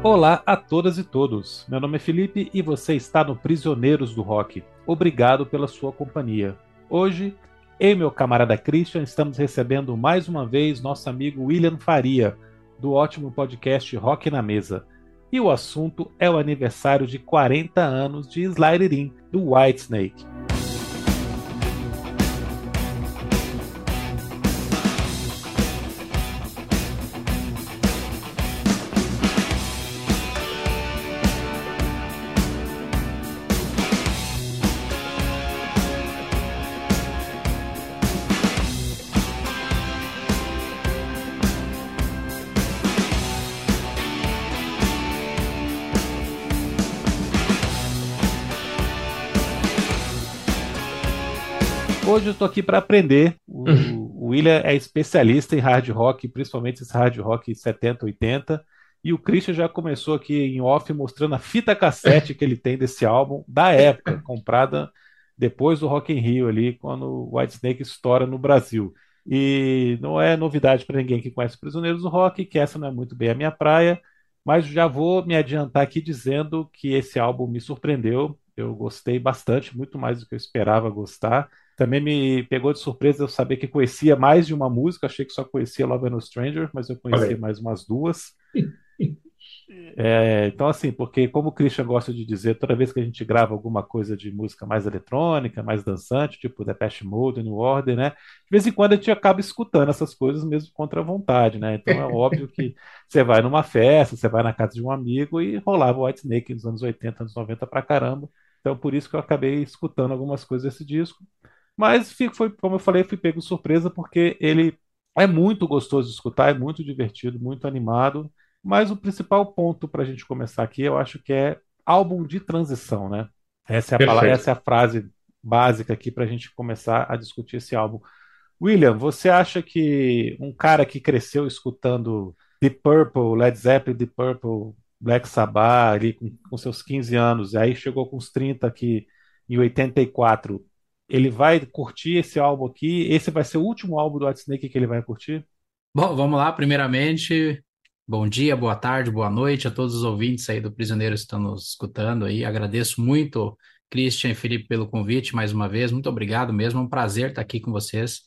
Olá a todas e todos. Meu nome é Felipe e você está no Prisioneiros do Rock. Obrigado pela sua companhia. Hoje, eu e meu camarada Christian estamos recebendo mais uma vez nosso amigo William Faria, do ótimo podcast Rock na Mesa. E o assunto é o aniversário de 40 anos de Slider In, do Whitesnake. Estou aqui para aprender. O, o William é especialista em hard rock, principalmente esse hard rock 70, 80. E o Christian já começou aqui em off mostrando a fita cassete que ele tem desse álbum da época, comprada depois do Rock in Rio ali, quando o Whitesnake estoura no Brasil. E não é novidade para ninguém que conhece Prisioneiros do Rock, que essa não é muito bem a minha praia, mas já vou me adiantar aqui dizendo que esse álbum me surpreendeu. Eu gostei bastante, muito mais do que eu esperava gostar. Também me pegou de surpresa eu saber que conhecia mais de uma música, achei que só conhecia Love and a Stranger, mas eu conhecia mais umas duas. É, então, assim, porque como o Christian gosta de dizer, toda vez que a gente grava alguma coisa de música mais eletrônica, mais dançante, tipo Depeche Mode, New Order, né? De vez em quando a gente acaba escutando essas coisas mesmo contra a vontade, né? Então é óbvio que você vai numa festa, você vai na casa de um amigo e rolava o White Snake nos anos 80, anos 90 pra caramba. Então por isso que eu acabei escutando algumas coisas desse disco. Mas foi, como eu falei, fui pego surpresa porque ele é muito gostoso de escutar, é muito divertido, muito animado. Mas o principal ponto para a gente começar aqui, eu acho que é álbum de transição, né? Essa é a, palavra, essa é a frase básica aqui para a gente começar a discutir esse álbum. William, você acha que um cara que cresceu escutando Deep Purple, Led Zeppelin, Deep Purple, Black Sabbath, ali com, com seus 15 anos, e aí chegou com os 30 aqui em 84, ele vai curtir esse álbum aqui? Esse vai ser o último álbum do Whitesnake que ele vai curtir? Bom, vamos lá. Primeiramente, bom dia, boa tarde, boa noite a todos os ouvintes aí do Prisioneiro que estão nos escutando aí. Agradeço muito, Christian e Felipe, pelo convite mais uma vez. Muito obrigado mesmo. É um prazer estar aqui com vocês.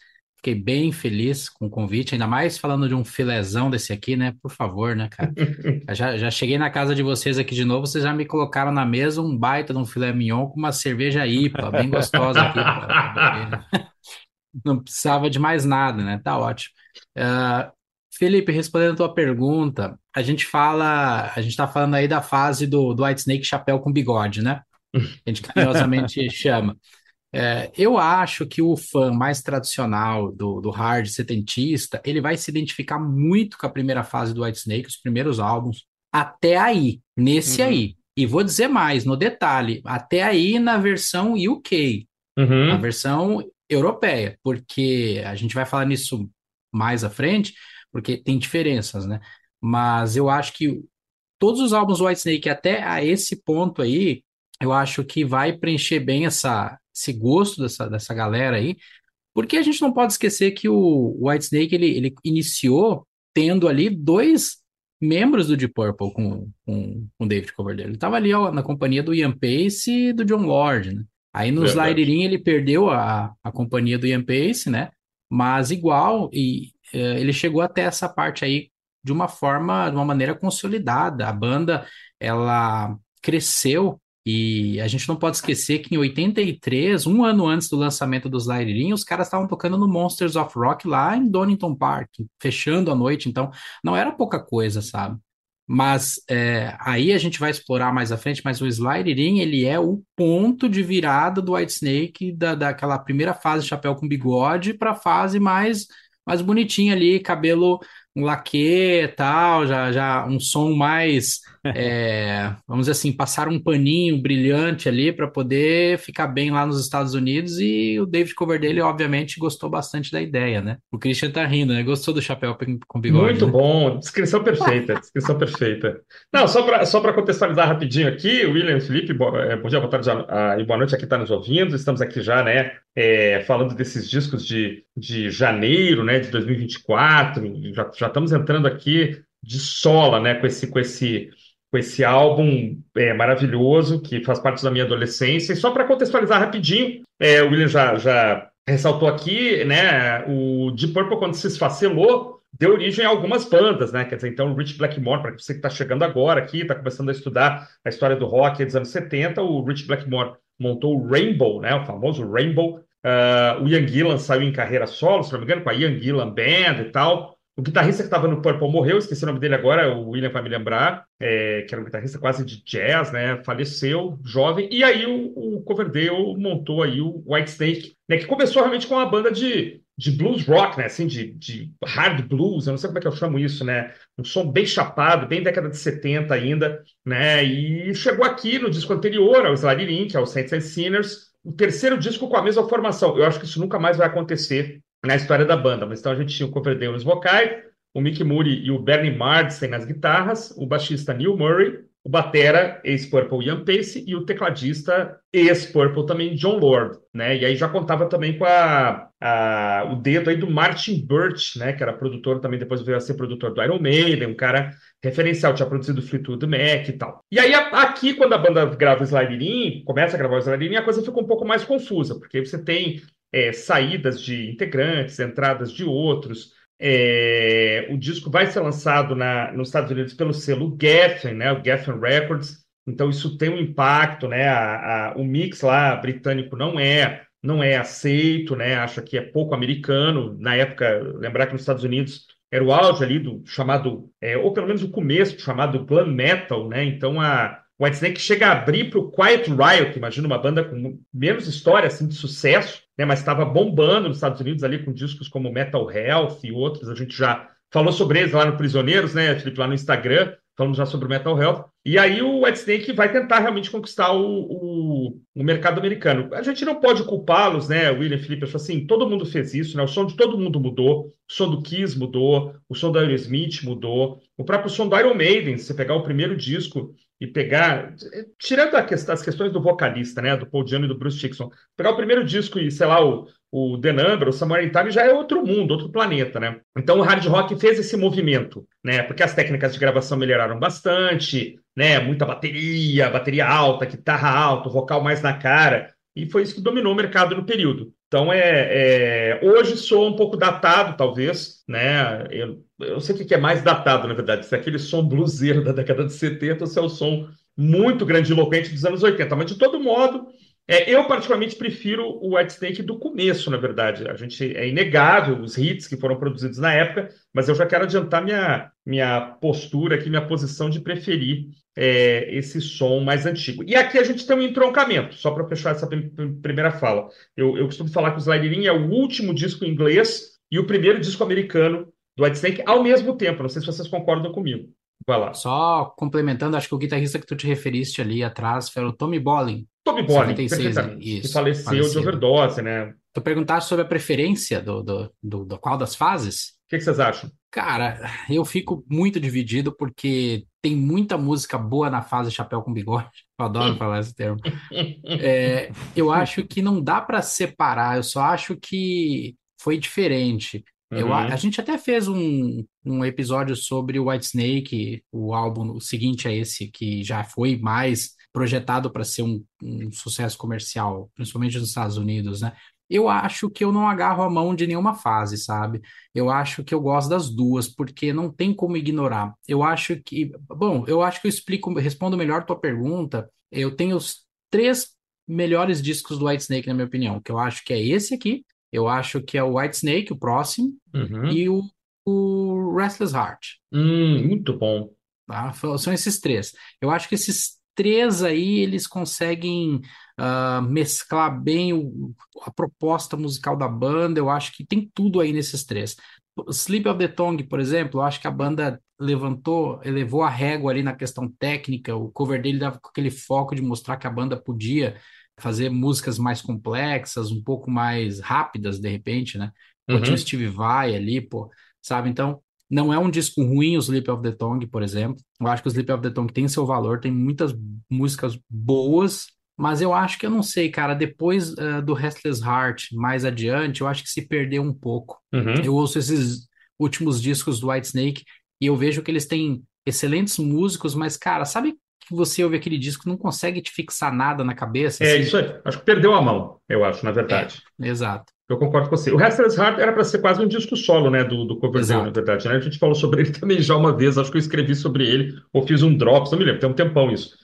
Fiquei bem feliz com o convite, ainda mais falando de um filezão desse aqui, né? Por favor, né, cara? já, já cheguei na casa de vocês aqui de novo, vocês já me colocaram na mesa um baita de um filé mignon com uma cerveja IPA, bem gostosa aqui. Não precisava de mais nada, né? Tá ótimo. Uh, Felipe, respondendo a tua pergunta, a gente fala, a gente tá falando aí da fase do, do White Snake chapéu com bigode, né? A gente carinhosamente chama. É, eu acho que o fã mais tradicional do, do hard setentista, ele vai se identificar muito com a primeira fase do Whitesnake, os primeiros álbuns, até aí, nesse uhum. aí. E vou dizer mais, no detalhe, até aí na versão UK, uhum. na versão europeia, porque a gente vai falar nisso mais à frente, porque tem diferenças, né? Mas eu acho que todos os álbuns do Whitesnake até a esse ponto aí, eu acho que vai preencher bem essa, esse gosto dessa, dessa galera aí, porque a gente não pode esquecer que o Whitesnake ele, ele iniciou tendo ali dois membros do Deep Purple com, com, com David Coverdale. Ele estava ali ó, na companhia do Ian Pace e do John Lord, né? Aí no Slidering ele perdeu a, a companhia do Ian Pace, né? Mas igual, e uh, ele chegou até essa parte aí de uma forma, de uma maneira consolidada. A banda, ela cresceu e a gente não pode esquecer que em 83, um ano antes do lançamento dos Lairinhos, os caras estavam tocando no Monsters of Rock lá em Donington Park, fechando a noite, então não era pouca coisa, sabe? Mas é, aí a gente vai explorar mais à frente, mas o Sliding, ele é o ponto de virada do Whitesnake, da, daquela primeira fase chapéu com bigode para a fase mais, mais bonitinha ali, cabelo um laque tal, já, já um som mais, é, vamos dizer assim, passar um paninho brilhante ali para poder ficar bem lá nos Estados Unidos e o David Coverdale, obviamente, gostou bastante da ideia, né? O Christian tá rindo, né? Gostou do chapéu com bigode. Muito né? bom, descrição perfeita, descrição perfeita. Não, só para só contextualizar rapidinho aqui, William Felipe, é, bom dia, boa tarde e boa noite aqui está nos ouvindo, estamos aqui já, né, é, falando desses discos de, de janeiro, né, de 2024, já, já estamos entrando aqui de sola, né, com esse, com esse com esse álbum é, maravilhoso que faz parte da minha adolescência. E só para contextualizar rapidinho, é, o William já, já ressaltou aqui, né? O Deep Purple, quando se esfacelou, deu origem a algumas bandas, né? Quer dizer, então o Rich Blackmore, para você que está chegando agora aqui, está começando a estudar a história do rock dos anos 70, o Rich Blackmore montou o Rainbow, né? O famoso Rainbow. Uh, o Ian Gillan saiu em carreira solo, se não me engano, com a Ian Gillan Band e tal. O guitarrista que estava no Purple morreu, esqueci o nome dele agora, o William vai me lembrar, é, que era um guitarrista quase de jazz, né? Faleceu, jovem. E aí o, o Coverdale montou aí o White Snake, né? Que começou realmente com uma banda de, de blues rock, né? Assim, de, de hard blues, eu não sei como é que eu chamo isso, né? Um som bem chapado, bem década de 70 ainda, né? E chegou aqui no disco anterior, ao Slide Link, ao Saints and Sinners, o terceiro disco com a mesma formação. Eu acho que isso nunca mais vai acontecer na história da banda. Mas então a gente tinha o Coverdale nos vocais, o Mick Moody e o Bernie Marsden nas guitarras, o baixista Neil Murray, o batera ex-Purple Ian Pace e o tecladista ex-Purple também John Lord, né? E aí já contava também com a, a, o dedo aí do Martin Birch, né? Que era produtor também, depois veio a ser produtor do Iron Maiden, um cara referencial, tinha produzido Fleetwood Mac e tal. E aí aqui, quando a banda grava o Slide começa a gravar o Slide a coisa fica um pouco mais confusa, porque você tem é, saídas de integrantes, entradas de outros. É, o disco vai ser lançado na, nos Estados Unidos pelo selo Geffen, né, o Geffen Records. Então isso tem um impacto, né? A, a, o mix lá britânico não é não é aceito, né? Acha que é pouco americano. Na época, lembrar que nos Estados Unidos era o auge ali do chamado, é, ou pelo menos o começo do chamado glam metal, né? Então a Whitesnake chega a abrir para o Quiet Riot, imagina uma banda com menos história assim de sucesso, né, mas estava bombando nos Estados Unidos ali com discos como Metal Health e outros. A gente já falou sobre eles lá no Prisioneiros, né, Felipe, lá no Instagram, falamos já sobre o Metal Health. E aí o Whitesnake vai tentar realmente conquistar o, o, o mercado americano. A gente não pode culpá-los, né, William Felipe? Assim, todo mundo fez isso, né? O som de todo mundo mudou, o som do Kiss mudou, o som do Aerosmith mudou, o próprio som do Iron Maiden, se você pegar o primeiro disco e pegar, tirando as questões do vocalista, né, do Paul Diano e do Bruce Dixon, pegar o primeiro disco e, sei lá, o, o The Number, o Samurai Time já é outro mundo, outro planeta, né? Então o hard rock fez esse movimento, né? Porque as técnicas de gravação melhoraram bastante, né? Muita bateria, bateria alta, guitarra alta, vocal mais na cara, e foi isso que dominou o mercado no período. Então é, é hoje sou um pouco datado, talvez, né? Eu, eu sei o que é mais datado, na verdade, se é aquele som bluseiro da década de 70 ou se é o som muito grandiloquente dos anos 80. Mas, de todo modo, é, eu particularmente prefiro o White Snake do começo, na verdade. A gente é inegável os hits que foram produzidos na época, mas eu já quero adiantar minha, minha postura aqui, minha posição de preferir é, esse som mais antigo. E aqui a gente tem um entroncamento, só para fechar essa primeira fala. Eu, eu costumo falar que o Slide é o último disco em inglês e o primeiro disco americano do Whitesnake ao mesmo tempo. Não sei se vocês concordam comigo. Vai lá. Só complementando, acho que o guitarrista que tu te referiste ali atrás foi o Tommy Bolin. Tommy Bolin, que faleceu falecido. de overdose, né? Tu perguntaste sobre a preferência do, do, do, do qual das fases? O que, que vocês acham? Cara, eu fico muito dividido porque tem muita música boa na fase Chapéu com Bigode. Eu adoro falar esse termo. É, eu acho que não dá para separar, eu só acho que foi diferente. Eu, uhum. a, gente até fez um, um episódio sobre o White Snake, o álbum o seguinte a esse, que já foi mais projetado para ser um, um, sucesso comercial, principalmente nos Estados Unidos, né? Eu acho que eu não agarro a mão de nenhuma fase, sabe? Eu acho que eu gosto das duas, porque não tem como ignorar. Eu acho que. Bom, eu acho que eu explico, respondo melhor tua pergunta. Eu tenho os três melhores discos do White Snake, na minha opinião, que eu acho que é esse aqui, eu acho que é o White Snake, o próximo, uhum. e o, o Restless Heart. Hum, muito bom. Tá? São esses três. Eu acho que esses três aí, eles conseguem uh, mesclar bem o, a proposta musical da banda. Eu acho que tem tudo aí nesses três. Sleep of the Tongue, por exemplo, eu acho que a banda levantou, elevou a régua ali na questão técnica. O cover dele dava aquele foco de mostrar que a banda podia fazer músicas mais complexas, um pouco mais rápidas, de repente, né? Pô, uhum. tinha o Steve Vai ali, pô, sabe? Então, não é um disco ruim o Sleep of the Tongue, por exemplo. Eu acho que o Sleep of the Tongue tem seu valor, tem muitas músicas boas, mas eu acho que eu não sei, cara, depois uh, do Restless Heart, mais adiante, eu acho que se perdeu um pouco. Uhum. Eu ouço esses últimos discos do White Snake e eu vejo que eles têm excelentes músicos, mas, cara, sabe que você ouve aquele disco não consegue te fixar nada na cabeça? É assim? isso aí. Acho que perdeu a mão, eu acho, na verdade. É, exato. Eu concordo com você. O Restless Heart era para ser quase um disco solo, né, do, do Coverdale, na verdade. Né? A gente falou sobre ele também já uma vez, acho que eu escrevi sobre ele, ou fiz um drops, não me lembro, tem um tempão isso.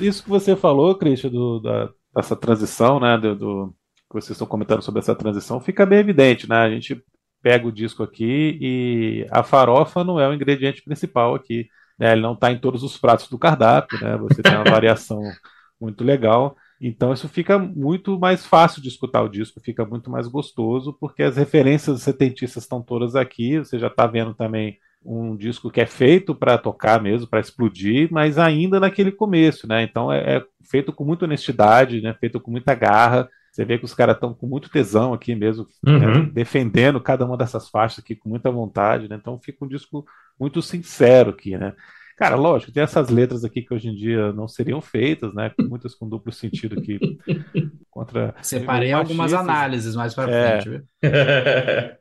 Isso que você falou, Christian, do, da, dessa transição, né, do, do, que vocês estão comentando sobre essa transição, fica bem evidente, né? A gente pega o disco aqui e a farofa não é o ingrediente principal aqui. Né? Ele não está em todos os pratos do cardápio, né? Você tem uma variação muito legal. Então isso fica muito mais fácil de escutar o disco, fica muito mais gostoso, porque as referências setentistas estão todas aqui. Você já está vendo também um disco que é feito para tocar mesmo, para explodir, mas ainda naquele começo, né? Então é, é, feito com muita honestidade, né? Feito com muita garra. Você vê que os caras estão com muito tesão aqui mesmo, né? Uhum. né? defendendo cada uma dessas faixas aqui com muita vontade, né? Então fica um disco muito sincero aqui, né? Cara, lógico, tem essas letras aqui que hoje em dia não seriam feitas, né? Muitas com duplo sentido aqui contra. Separei algumas análises mais para É. frente, viu?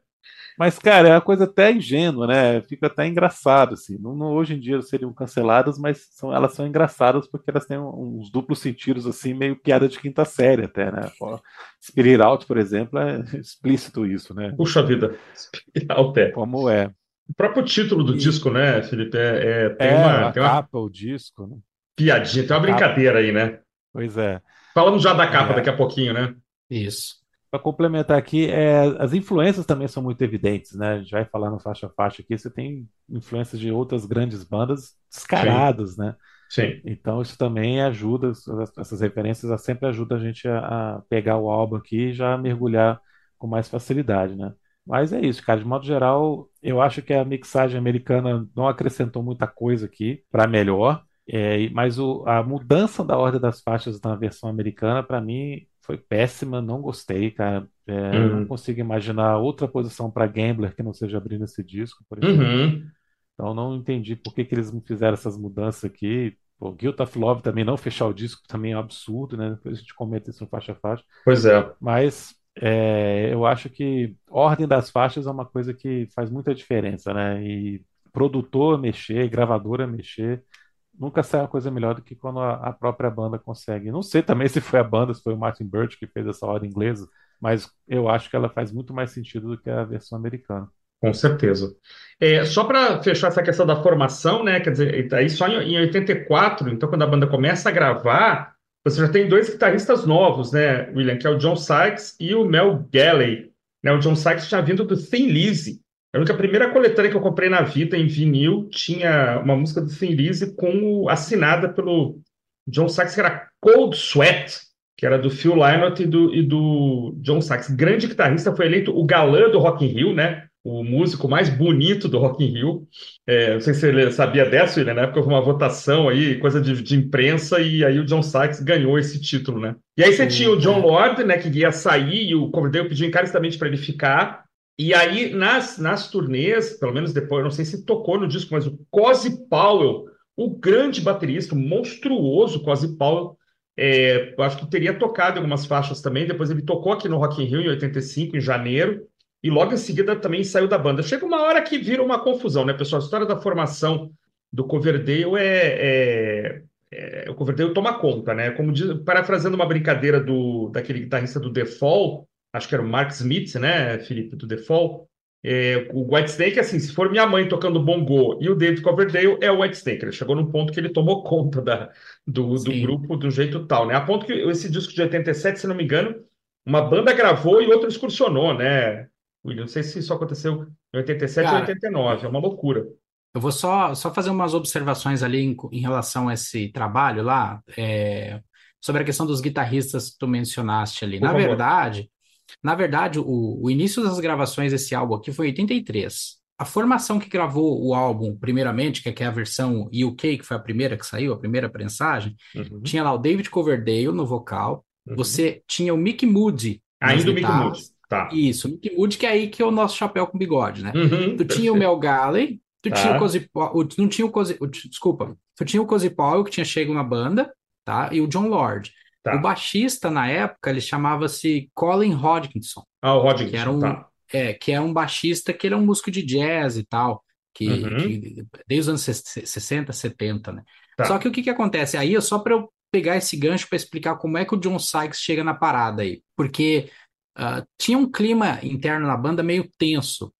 Mas, cara, é uma coisa até ingênua, né? Fica até engraçado, assim. Não, não- hoje em dia seriam canceladas, mas são, elas são engraçadas porque elas têm uns duplos sentidos, assim, meio piada de quinta série até, né? Ó, Spirit Out, por exemplo, é explícito isso, né? Puxa vida, espiral pé. Como é. O próprio título do E- disco, né, Felipe, é, é- tem, É, uma, a tem uma capa, o disco, né? piadinha, tem uma brincadeira aí, né? Pois é. Falamos já da capa É. daqui a pouquinho, né? Isso. Para complementar aqui, é, as influências também são muito evidentes, né? A gente vai falar no faixa a faixa aqui, você tem influências de outras grandes bandas descaradas, né? Sim. Então isso também ajuda, essas- referências sempre ajudam a gente a, a pegar o álbum aqui e já mergulhar com mais facilidade, né? Mas é isso, cara. De modo geral, eu acho que a mixagem americana não acrescentou muita coisa aqui para melhor. É, mas o- a mudança da ordem das faixas na versão americana, para mim, foi péssima. Não gostei, cara. É, eu não Uhum. consigo imaginar outra posição para Gambler que não seja abrindo esse disco, por exemplo. Uhum. Então não entendi por que, que eles não fizeram essas mudanças aqui. Pô, Guilt of Love também não fechar o disco também é um absurdo, né? Depois a gente comenta isso no faixa a faixa. Pois é. Mas é, eu acho que ordem das faixas é uma coisa que faz muita diferença, né? E produtor mexer, gravadora mexer, nunca sai uma coisa melhor do que quando a, a própria banda consegue. Não sei também se foi a banda, se foi o Martin Birch que fez essa ordem inglesa, mas eu acho que ela faz muito mais sentido do que a versão americana. Com certeza. É, só para fechar essa questão da formação, né? Quer dizer, aí só em, em 84, então quando a banda começa a gravar, você já tem dois guitarristas novos, né, William, que é o John Sykes e o Mel Galley. Né, o John Sykes tinha vindo do Thin Lizzy. Eu lembro que a primeira coletânea que eu comprei na vida em vinil tinha uma música do Thin Lizzy com assinada pelo John Sykes, que era Cold Sweat, que era do Phil Lynott e do, e do John Sykes. Grande guitarrista, foi eleito o galã do Rock in Rio, né? O músico mais bonito do Rock in Rio. É, não sei se você sabia dessa, William, na época houve uma votação aí, coisa de, de imprensa, e aí o John Sykes ganhou esse título, né? E aí você tinha o John Lord, né, que ia sair, e o Coverdale pediu encarecidamente para ele ficar. E aí, nas, nas turnês, pelo menos depois, eu não sei se tocou no disco, mas o Cozy Powell, o grande baterista, monstruoso Cozy Powell, é, acho que teria tocado algumas faixas também. Depois ele tocou aqui no Rock in Rio em 85, em janeiro, e logo em seguida também saiu da banda. Chega uma hora que vira uma confusão, né, pessoal? A história da formação do Coverdale é, é, é- o Coverdale toma conta, né? Como diz, parafraseando uma brincadeira do daquele guitarrista do The Fall, acho que era o Mark Smith, né, Felipe, do Fall. É, o Whitesnake, assim, se for minha mãe tocando bongô e o David Coverdale, é o Whitesnake. Ele chegou num ponto que ele tomou conta da, do, do grupo de um jeito tal, né? A ponto que esse disco de 87, se não me engano, uma banda gravou e outra excursionou, né? William, não sei se isso aconteceu em 87 ou Cara, 89, é uma loucura. Eu vou só, só fazer umas observações ali em, em relação a esse trabalho lá, é, sobre a questão dos guitarristas que tu mencionaste ali. Por Na favor. verdade, na verdade, o, o início das gravações desse álbum aqui foi em 83. a formação que gravou o álbum, primeiramente, que é, é a versão UK, que foi a primeira que saiu, a primeira prensagem, Uhum, tinha lá o David Coverdale no vocal, uhum. você tinha o Mick Moody Ainda o Mick. Moody. Tá. Isso, o Mick Moody, que é aí que é o nosso chapéu com bigode, né? Uhum, Tu tinha o. Mel Galley, tu Tá. tinha o Cozy não tinha o Cozy, desculpa, tu tinha o Cozy Powell, que tinha chego na banda, tá? E o John Lord. Tá. O baixista, na época, ele chamava-se Colin Hodgkinson, Ah, o Rodgers. que era um, Tá. é, que é um baixista que ele é um músico de jazz e tal, que, Uhum. que desde os anos 60, 70, né? Tá. Só que o que que acontece? Aí é só para eu pegar esse gancho para explicar como é que o John Sykes chega na parada aí. Porque ah, tinha um clima interno na banda meio tenso.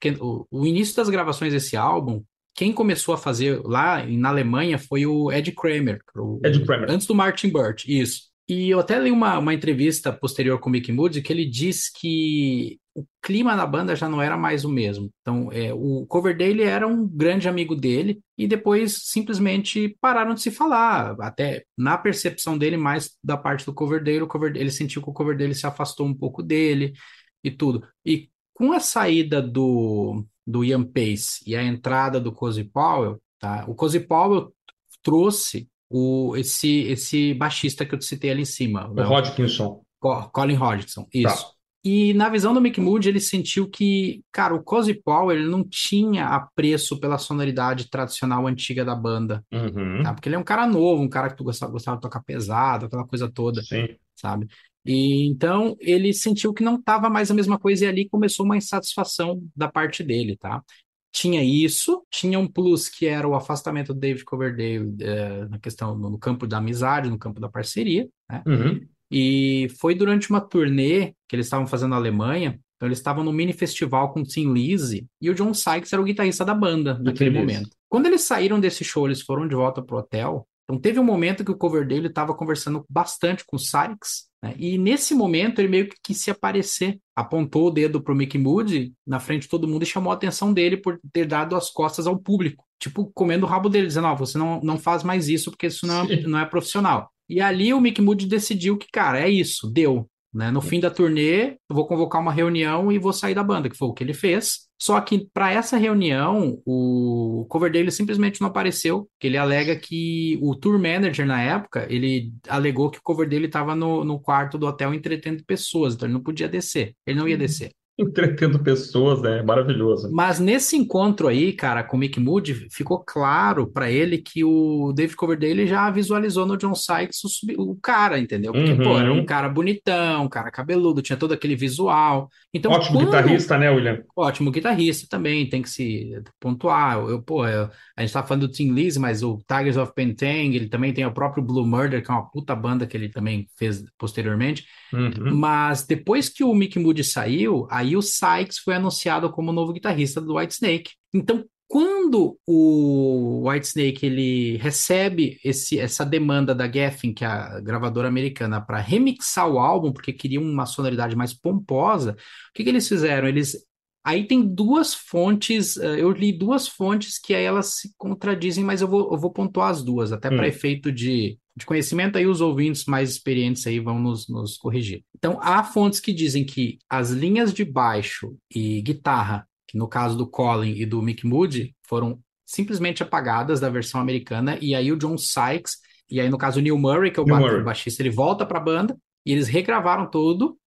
Porque o, o início das gravações desse álbum, quem começou a fazer lá na Alemanha foi o Ed Kramer, o- Ed Kramer. antes do Martin Birch, isso. E eu até li uma, uma entrevista posterior com o Mick Moody que ele diz que o clima na banda já não era mais o mesmo. Então, é, o Coverdale era um grande amigo dele e depois simplesmente pararam de se falar. Até na percepção dele, mais da parte do Coverdale, o Coverdale ele sentiu que o Coverdale se afastou um pouco dele e tudo. E com a saída do, do Ian Pace e a entrada do Cozy Powell, tá? O Cozy Powell trouxe o, esse, esse baixista que eu te citei ali em cima, O né? Hodgkinson. Co- Colin Hodgson, Tá. isso. E na visão do Mick Moody, ele sentiu que, cara, o Cozy Powell ele não tinha apreço pela sonoridade tradicional antiga da banda, Uhum. tá? Porque ele é um cara novo, um cara que tu gostava, gostava de tocar pesado, aquela coisa toda, Sim. sabe? E então ele sentiu que não estava mais a mesma coisa e ali começou uma insatisfação da parte dele, tá? Tinha isso, tinha um plus que era o afastamento do David Coverdale eh, na questão no campo da amizade, no campo da parceria, né? Uhum. E foi durante uma turnê que eles estavam fazendo na Alemanha. Então, eles estavam no mini festival com o Tim Lizzy e o John Sykes era o guitarrista da banda naquele momento. Quando eles saíram desse show, eles foram de volta pro hotel. Então, teve um momento que o Coverdale estava conversando bastante com o Sykes, né? E nesse momento ele meio que quis se aparecer, apontou o dedo pro Mick Moody na frente de todo mundo e chamou a atenção dele por ter dado as costas ao público. Tipo, comendo o rabo dele, dizendo: Ó, você não, não faz mais isso porque isso não, é- não é profissional. E ali o Mick Moody decidiu que, cara, é isso, deu. Né? No fim da turnê, eu vou convocar uma reunião e vou sair da banda, que foi o que ele fez. Só que para essa reunião, o Coverdale simplesmente não apareceu, que ele alega que o tour manager na época, ele alegou que o Coverdale estava no, no quarto do hotel entretendo pessoas, então ele não podia descer, ele não ia descer. Entretendo pessoas, né? Maravilhoso. Mas nesse encontro aí, cara, com o Mick Moody, ficou claro para ele que o David Coverdale já visualizou no John Sykes o, o cara, entendeu? Porque, pô, era um Uhum. cara bonitão, um cara cabeludo, tinha todo aquele visual. Então, Ótimo quando- guitarrista, né, William? Ótimo guitarrista também, tem que se pontuar. Eu, eu, pô, eu- a gente tá falando do Tim Lizzy, mas o Tigers of Pentang, ele também tem o próprio Blue Murder, que é uma puta banda que ele também fez posteriormente. Uhum. Mas depois que o Mick Moody saiu, aí o Sykes foi anunciado como novo guitarrista do Whitesnake. Então, quando o Whitesnake ele recebe esse, essa demanda da Geffen, que é a gravadora americana, para remixar o álbum, porque queriam uma sonoridade mais pomposa, o que, que eles fizeram? Eles Aí tem duas fontes, eh, eu li duas fontes que aí elas se contradizem, mas eu vou, eu vou pontuar as duas, até para Hum. efeito de, de conhecimento, aí os ouvintes mais experientes aí vão nos, nos corrigir. Então, há fontes que dizem que as linhas de baixo e guitarra, que no caso do Colin e do Mick Moody, foram simplesmente apagadas da versão americana, e aí o John Sykes, e aí no caso o Neil Murray, que é o, Murray. baixista, ele volta para a banda, e eles regravaram tudo,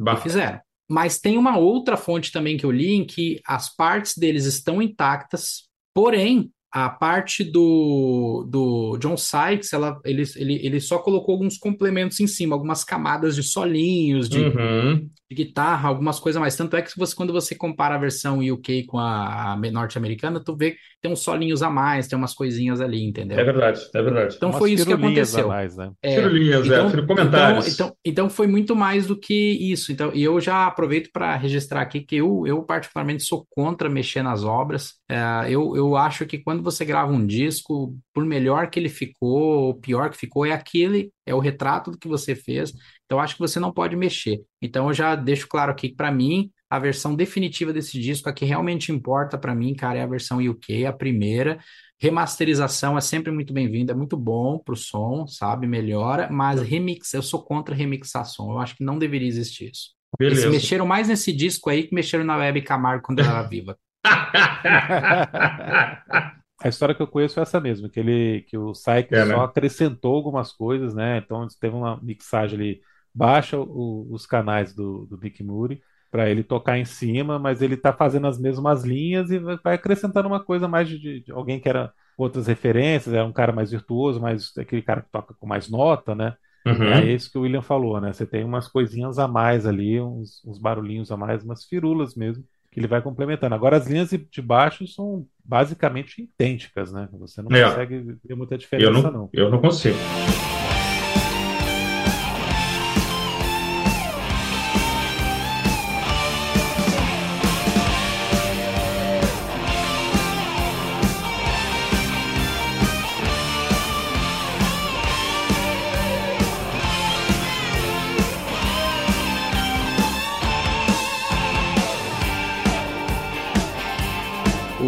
e Bah. fizeram. Mas tem uma outra fonte também que eu li em que as partes deles estão intactas, porém, a parte do, do John Sykes, ela, ele, ele, ele só colocou alguns complementos em cima, algumas camadas de solinhos, de, Uhum. De guitarra, algumas coisas mais. Tanto é que você, quando você compara a versão UK com a, a norte-americana, tu vê que tem uns solinhos a mais, tem umas coisinhas ali, entendeu? É verdade, é verdade. Então Umas foi isso que aconteceu. mais, né? É, Firulinhas, é, firu- comentários. Então, então, então foi muito mais do que isso. Então, e eu já aproveito para registrar aqui que eu, eu particularmente sou contra mexer nas obras. É, eu, eu acho que quando você grava um disco, por melhor que ele ficou, ou pior que ficou, é aquele, é o retrato do que você fez. Então, acho que você não pode mexer. Então, eu já deixo claro aqui que para mim a versão definitiva desse disco, a que realmente importa para mim, cara, é a versão UK, a primeira. Remasterização é sempre muito bem-vinda, é muito bom pro som, sabe? Melhora, mas remix, eu sou contra remixar som. Eu acho que não deveria existir isso. Eles Beleza. mexeram mais nesse disco aí que mexeram na Web Camargo quando ela era viva. A história que eu conheço é essa mesmo, que ele, que o Sykes É, só né? acrescentou algumas coisas, né? Então teve uma mixagem ali, baixa o- os canais do, do Mick Moody para ele tocar em cima, mas ele tá fazendo as mesmas linhas e vai acrescentando uma coisa mais de, de- alguém que era outras referências, era um cara mais virtuoso, mais aquele cara que toca com mais nota, né? É Uhum. isso que o William falou, né? Você tem umas coisinhas a mais ali, uns, uns barulhinhos a mais, umas firulas mesmo, que ele vai complementando. Agora, as linhas de baixo são basicamente idênticas, né? Você não É, consegue ver muita eu diferença, não, não. eu não consigo.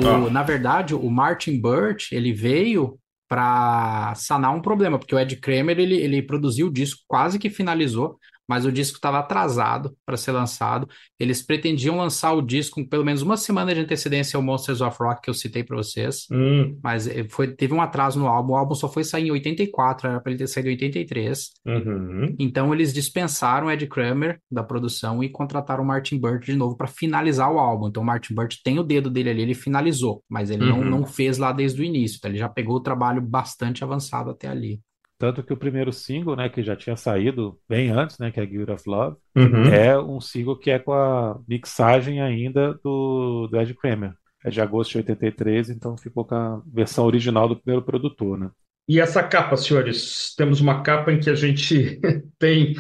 Ó, na verdade, o Martin Birch, ele veio para sanar um problema, porque o Ed Kramer, ele, ele produziu o disco, quase que finalizou, mas o disco estava atrasado para ser lançado. Eles pretendiam lançar o disco com pelo menos uma semana de antecedência ao Monsters of Rock que eu citei para vocês. hum, Mas eh, foi, teve um atraso no álbum. O álbum só foi sair em 84, era para ele ter saído em 83. uhum. Então eles dispensaram o Ed Kramer da produção e contrataram o Martin Birch de novo para finalizar o álbum. Então o Martin Birch tem o dedo dele ali, ele finalizou, mas ele não, Uhum. não fez lá desde o início. Então ele já pegou o trabalho bastante avançado até ali. Tanto que o primeiro single, né, que já tinha saído bem antes, né, que é Guild of Love, Uhum. é um single que é com a mixagem ainda do, do Ed Kramer. É de agosto de 83, então ficou com a versão original do primeiro produtor, né? E essa capa, senhores? Temos uma capa em que a gente tem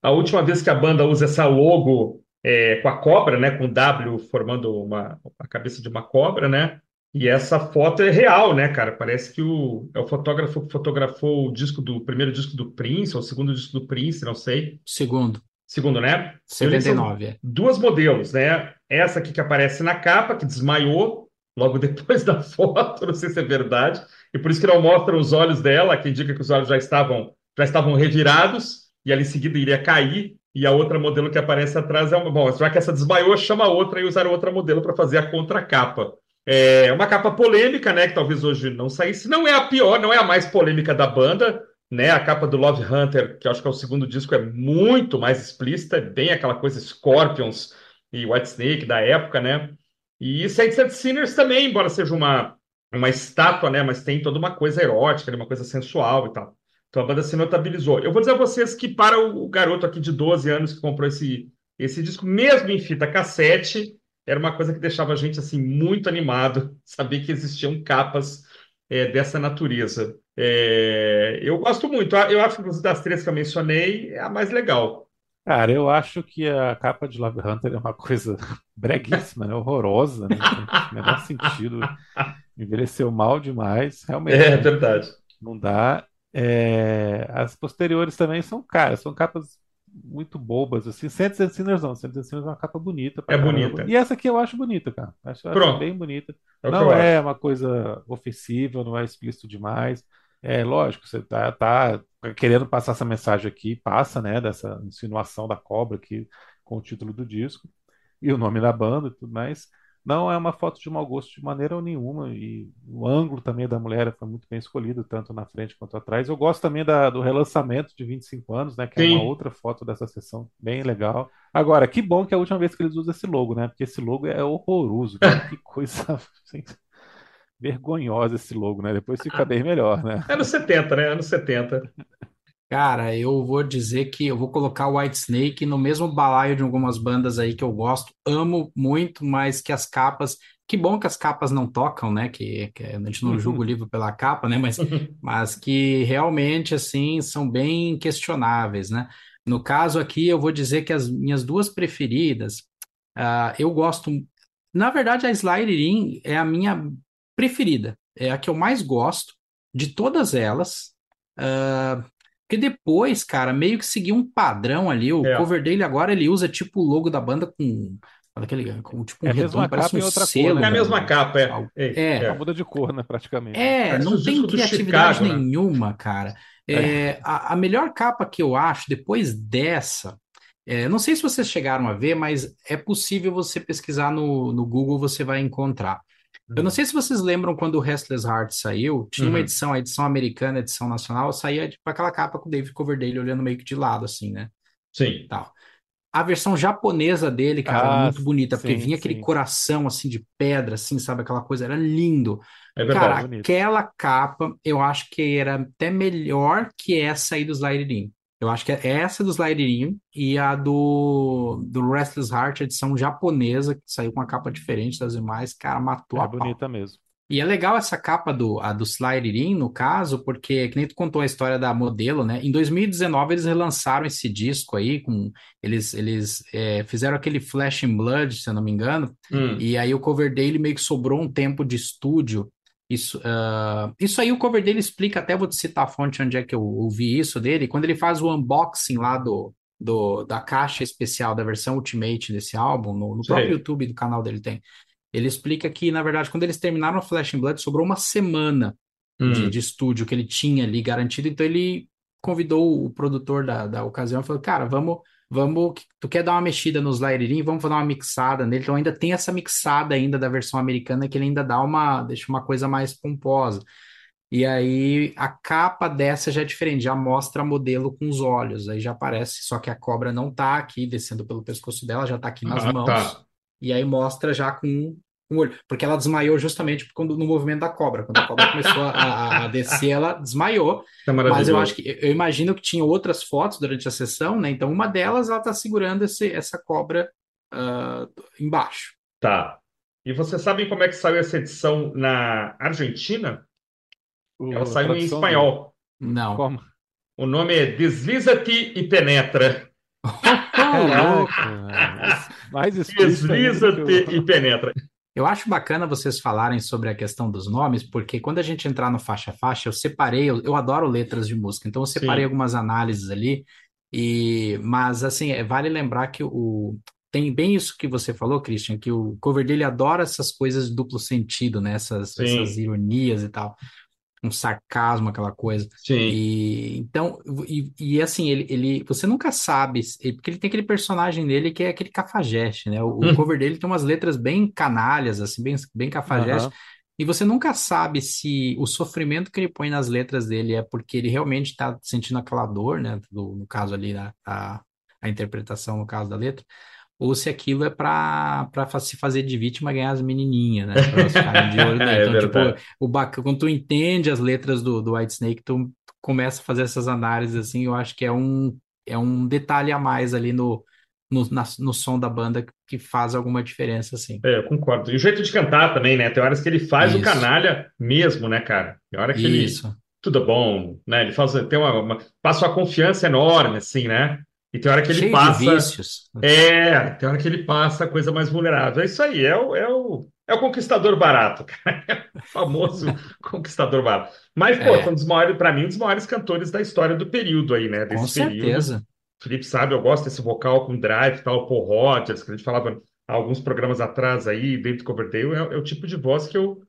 a última vez que a banda usa essa logo é, com a cobra, né? Com o W formando uma, a cabeça de uma cobra, né? E essa foto é real, né, cara? Parece que o, é o fotógrafo que fotografou o disco do o primeiro disco do Prince, ou o segundo disco do Prince, não sei. Segundo, Segundo, né? Eu li que são 79, é. duas modelos, né? Essa aqui que aparece na capa, que desmaiou logo depois da foto, não sei se é verdade, e por isso que não mostra os olhos dela, que indica que os olhos já estavam, já estavam revirados, e ela em seguida iria cair, e a outra modelo que aparece atrás é uma. Bom, já que essa desmaiou, chama outra e usaram outra modelo para fazer a contracapa. É uma capa polêmica, né? Que talvez hoje não saísse. Não é a pior, não é a mais polêmica da banda, né? A capa do Love Hunter, que eu acho que é o segundo disco, é muito mais explícita, é bem aquela coisa Scorpions e Whitesnake da época, né? E Saints and Sinners também, embora seja uma, uma estátua, né? Mas tem toda uma coisa erótica, né, uma coisa sensual e tal. Então a banda se notabilizou. Eu vou dizer a vocês que para o garoto aqui de 12 anos que comprou esse, esse disco, mesmo em fita cassete, era uma coisa que deixava a gente assim muito animado, saber que existiam capas é, dessa natureza. É, eu gosto muito. Eu acho que das três que eu mencionei é a mais legal. Cara, eu acho que a capa de Love Hunter é uma coisa breguíssima, né? Horrorosa, né? Não faz o menor sentido. Envelheceu mal demais, realmente, É né? verdade. Não dá. É, As posteriores também são caras, são capas muito bobas, assim. Saints and Sinners não, Saints and Sinners é uma capa bonita É caramba. bonita. E essa aqui eu acho bonita, cara. Acho, acho bem bonita. é Não é acho. uma coisa ofensiva, não é explícito demais. É lógico, você tá, tá querendo passar essa mensagem aqui, passa, né, dessa insinuação da cobra aqui com o título do disco e o nome da banda e tudo mais. Não é uma foto de mau gosto de maneira nenhuma, e o ângulo também da mulher foi muito bem escolhido, tanto na frente quanto atrás. Eu gosto também da- do relançamento de 25 anos, né, que é uma Sim. outra foto dessa sessão bem legal. Agora, que bom que é a última vez que eles usam esse logo, né, porque esse logo é horroroso, cara. Que coisa assim, vergonhosa esse logo, né? Depois fica bem melhor, né? Anos 70, né? Anos 70. Cara, eu vou dizer que eu vou colocar o Whitesnake no mesmo balaio de algumas bandas aí que eu gosto, amo muito, mas que as capas. Que bom que as capas não tocam, né? Que, que a gente não julga o livro pela capa, né? Mas, mas que realmente, assim, são bem questionáveis, né? No caso aqui, eu vou dizer que as minhas duas preferidas, ah, eu gosto. Na verdade, a Slider In é a minha preferida, é a que eu mais gosto de todas elas. Ah, porque depois, cara, meio que seguiu um padrão ali. O É. cover dele agora ele usa tipo o logo da banda com aquele, com tipo um É a mesma redondo, parece capa um outra cor, selo. né, É a mesma capa, é. Ei, É. Só muda de cor, né, praticamente. É, Parece não tem criatividade Chicago, né? nenhuma, cara. É, a, a melhor capa que eu acho, depois dessa, É, não sei se vocês chegaram a ver, mas é possível você pesquisar no, no Google, você vai encontrar. Eu não sei se vocês lembram quando o Restless Heart saiu, tinha uma Uhum. edição, a edição americana, a edição nacional, saía tipo aquela capa com o David Coverdale olhando meio que de lado, assim, né? Sim. Tal. A versão japonesa dele, cara, Ah, era muito bonita, porque sim, vinha aquele sim. coração, assim, de pedra, assim, sabe? Aquela coisa, era lindo. É Cara, verdade. bonito. aquela capa, eu acho que era até melhor que essa aí do Sliderinho. Eu acho que é essa do Sliderinho e a do, do Restless Heart, edição japonesa, que saiu com uma capa diferente das demais, cara, matou É a pau. bonita mesmo. E é legal essa capa do, a do no caso, porque, que nem tu contou a história da modelo, né? Em 2019 eles relançaram esse disco aí, com eles, eles é, fizeram aquele Flash in Blood, se eu não me engano, Hum. e aí o Coverdale meio que sobrou um tempo de estúdio. Isso, ah, isso aí o Coverdale explica, até vou te citar a fonte onde é que eu ouvi isso dele, quando ele faz o unboxing lá do, do, da caixa especial da versão Ultimate desse álbum, no, no próprio YouTube do canal dele tem. Ele explica que, na verdade, quando eles terminaram o Flash in Blood, sobrou uma semana de, Hum. de estúdio que ele tinha ali garantido, então ele convidou o produtor da, da ocasião e falou, cara, vamos, vamos, tu quer dar uma mexida nos Sliderinho, vamos fazer uma mixada nele, então ainda tem essa mixada ainda da versão americana que ele ainda dá uma, deixa uma coisa mais pomposa. E aí a capa dessa já é diferente, já mostra modelo com os olhos, aí já aparece, só que a cobra não tá aqui descendo pelo pescoço dela, já tá aqui nas Ah, mãos. tá. E aí mostra já com um olho. Porque ela desmaiou justamente quando, no movimento da cobra. Quando a cobra começou a, a- a descer, ela desmaiou. É Mas eu acho que eu imagino que tinha outras fotos durante a sessão, né? Então, uma delas ela tá segurando esse, essa cobra ah, embaixo. Tá. E vocês sabem como é que saiu essa edição na Argentina? O- Ela saiu em espanhol. Não. Como? O nome é Desliza-te e Penetra. Caraca, mais Desliza-te e penetra. Eu acho bacana vocês falarem sobre a questão dos nomes, porque quando a gente entrar no faixa a faixa, eu separei, eu, eu adoro letras de música, então eu separei Sim. algumas análises ali, e mas assim, é, vale lembrar que o tem bem isso que você falou, Christian, que o Coverdale adora essas coisas de duplo sentido, né? Essas, essas ironias e tal, um sarcasmo, aquela coisa. Sim. E então, e, e assim, ele, ele, você nunca sabe, porque ele tem aquele personagem dele que é aquele cafajeste, né? O, o Hum. cover dele tem umas letras bem canalhas, assim, bem, bem cafajeste, Aham. e você nunca sabe se o sofrimento que ele põe nas letras dele é porque ele realmente está sentindo aquela dor, né? Do- no caso ali, a, a, a interpretação, no caso da letra, ou se aquilo é para se fazer de vítima e ganhar as menininhas, né? Para elas ficarem de olho nele. É Então, tipo, verdade. o bac... quando tu entende as letras do, do White Snake, tu começa a fazer essas análises assim, eu acho que é um, é um detalhe a mais ali no, no, na- no som da banda que faz alguma diferença, assim. É, eu concordo. E o jeito de cantar também, né? Tem horas que ele faz o Isso. canalha mesmo, né, cara? Tem hora que ele. Isso. Tudo bom, né? Ele faz, tem uma, uma- passa uma confiança enorme, assim, né? E tem hora que ele Cheio de passa. vícios. É, tem hora que ele passa a coisa mais vulnerável. É isso aí, é o, é o, é o conquistador barato, cara. É o famoso conquistador barato. Mas, pô, É. um dos maiores, para mim, um dos maiores cantores da história do período aí, né? Com Desse período. certeza. O Felipe sabe, eu gosto desse vocal com drive e tal, Paul Rodgers, que a gente falava alguns programas atrás aí, David Coverdale, é, é o tipo de voz que eu,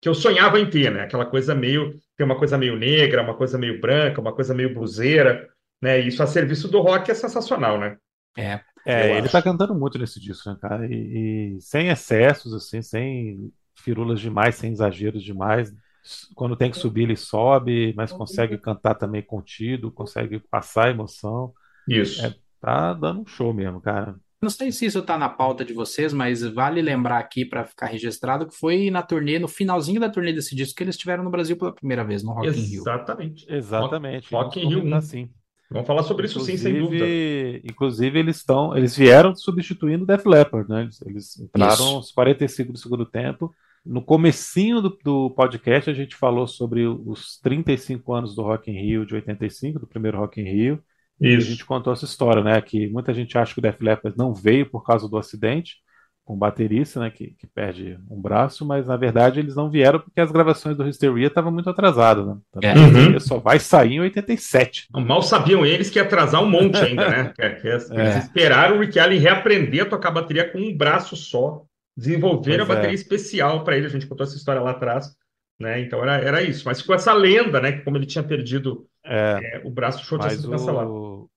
que eu sonhava em ter, né? Aquela coisa meio, tem uma coisa meio negra, uma coisa meio branca, uma coisa meio bluseira, né? Isso a serviço do rock é sensacional, né? É. É, Eu ele acho. tá cantando muito nesse disco, né, cara? E, e sem excessos, assim, sem firulas demais, sem exageros demais. Quando tem que subir, ele sobe, mas consegue cantar também contido, consegue passar a emoção. Isso. É. Tá dando um show mesmo, cara. Não sei se isso tá na pauta de vocês, mas vale lembrar aqui para ficar registrado que foi na turnê, no finalzinho da turnê desse disco, que eles estiveram no Brasil pela primeira vez, no Rock in Rio. Exatamente. Exatamente. Rock in Vamos Rio, comentar né? sim. Vamos falar sobre isso sim, sem dúvida. Inclusive, inclusive eles estão, eles vieram substituindo o Def Leppard, né? Eles, eles entraram Isso. aos 45 do segundo tempo. No comecinho do, do podcast a gente falou sobre os 35 anos do Rock in Rio de 85, do primeiro Rock in Rio. E a Isso. gente contou essa história, né? Que muita gente acha que o Def Leppard não veio por causa do acidente com o baterista, né? Que, que perde um braço, mas na verdade eles não vieram porque as gravações do Hysteria estavam muito atrasadas, né? Tanto É. Uhum. só vai sair em 87. Mal sabiam eles que ia atrasar um monte ainda, né? Que Eles É. esperaram o Rick Allen reaprender a tocar bateria com um braço só, desenvolveram a Pois é. bateria especial para ele. A gente contou essa história lá atrás, né? Então era, era isso. Mas ficou essa lenda, né? Que como ele tinha perdido É, é, o braço, o show tinha mas sido cancelado. o, O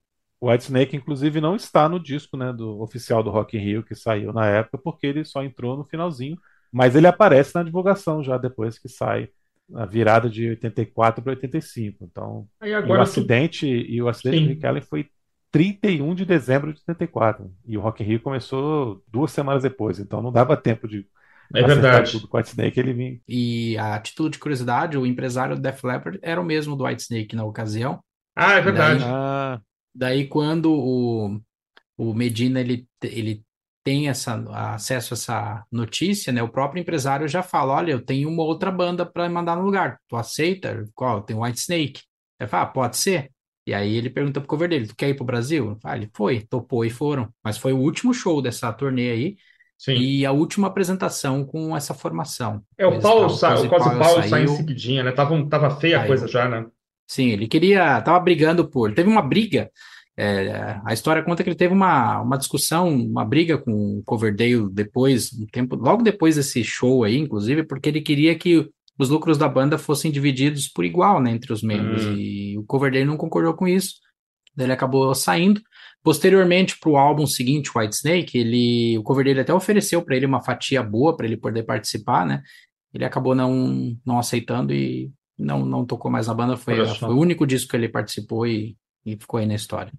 Whitesnake, inclusive, não está no disco né, do oficial do Rock in Rio que saiu na época, porque ele só entrou no finalzinho, mas ele aparece na divulgação já depois que sai na virada de 84 para 85. Então, e o agora tu... acidente e o acidente Sim. do Rick Allen foi 31 de dezembro de 84 e o Rock in Rio começou duas semanas depois, então não dava tempo de É verdade. tudo com Whitesnake, ele vinha. E a título de curiosidade, o empresário do Def Leppard era o mesmo do Whitesnake na ocasião. Ah, é verdade. Ah, Daí, quando o, o Medina ele, ele tem essa, acesso a essa notícia, né? O próprio empresário já fala: Olha, eu tenho uma outra banda para mandar no lugar. Tu aceita? Qual? Tem White Snake. Ele fala: ah, pode ser. E aí ele pergunta pro cover dele: Tu quer ir pro Brasil? Ah, ele foi, topou e foram. Mas foi o último show dessa turnê aí Sim. e a última apresentação com essa formação. É, o Paulo, sa... o Cozy Cozy Powell Paulo sai em saiu. seguidinha, né? Tava, tava feia a Saiu. coisa já, né? Sim, ele queria, tava brigando por, teve uma briga, é, a história conta que ele teve uma, uma discussão, uma briga com o Coverdale depois, um tempo, logo depois desse show aí, inclusive, porque ele queria que os lucros da banda fossem divididos por igual, né, entre os membros, Hum. e o Coverdale não concordou com isso, daí ele acabou saindo. Posteriormente, para o álbum seguinte, White Snake, ele, o Coverdale até ofereceu para ele uma fatia boa para ele poder participar, né? Ele acabou não, não aceitando e não, não tocou mais na banda. Foi, foi o único disco que ele participou e, e ficou aí na história.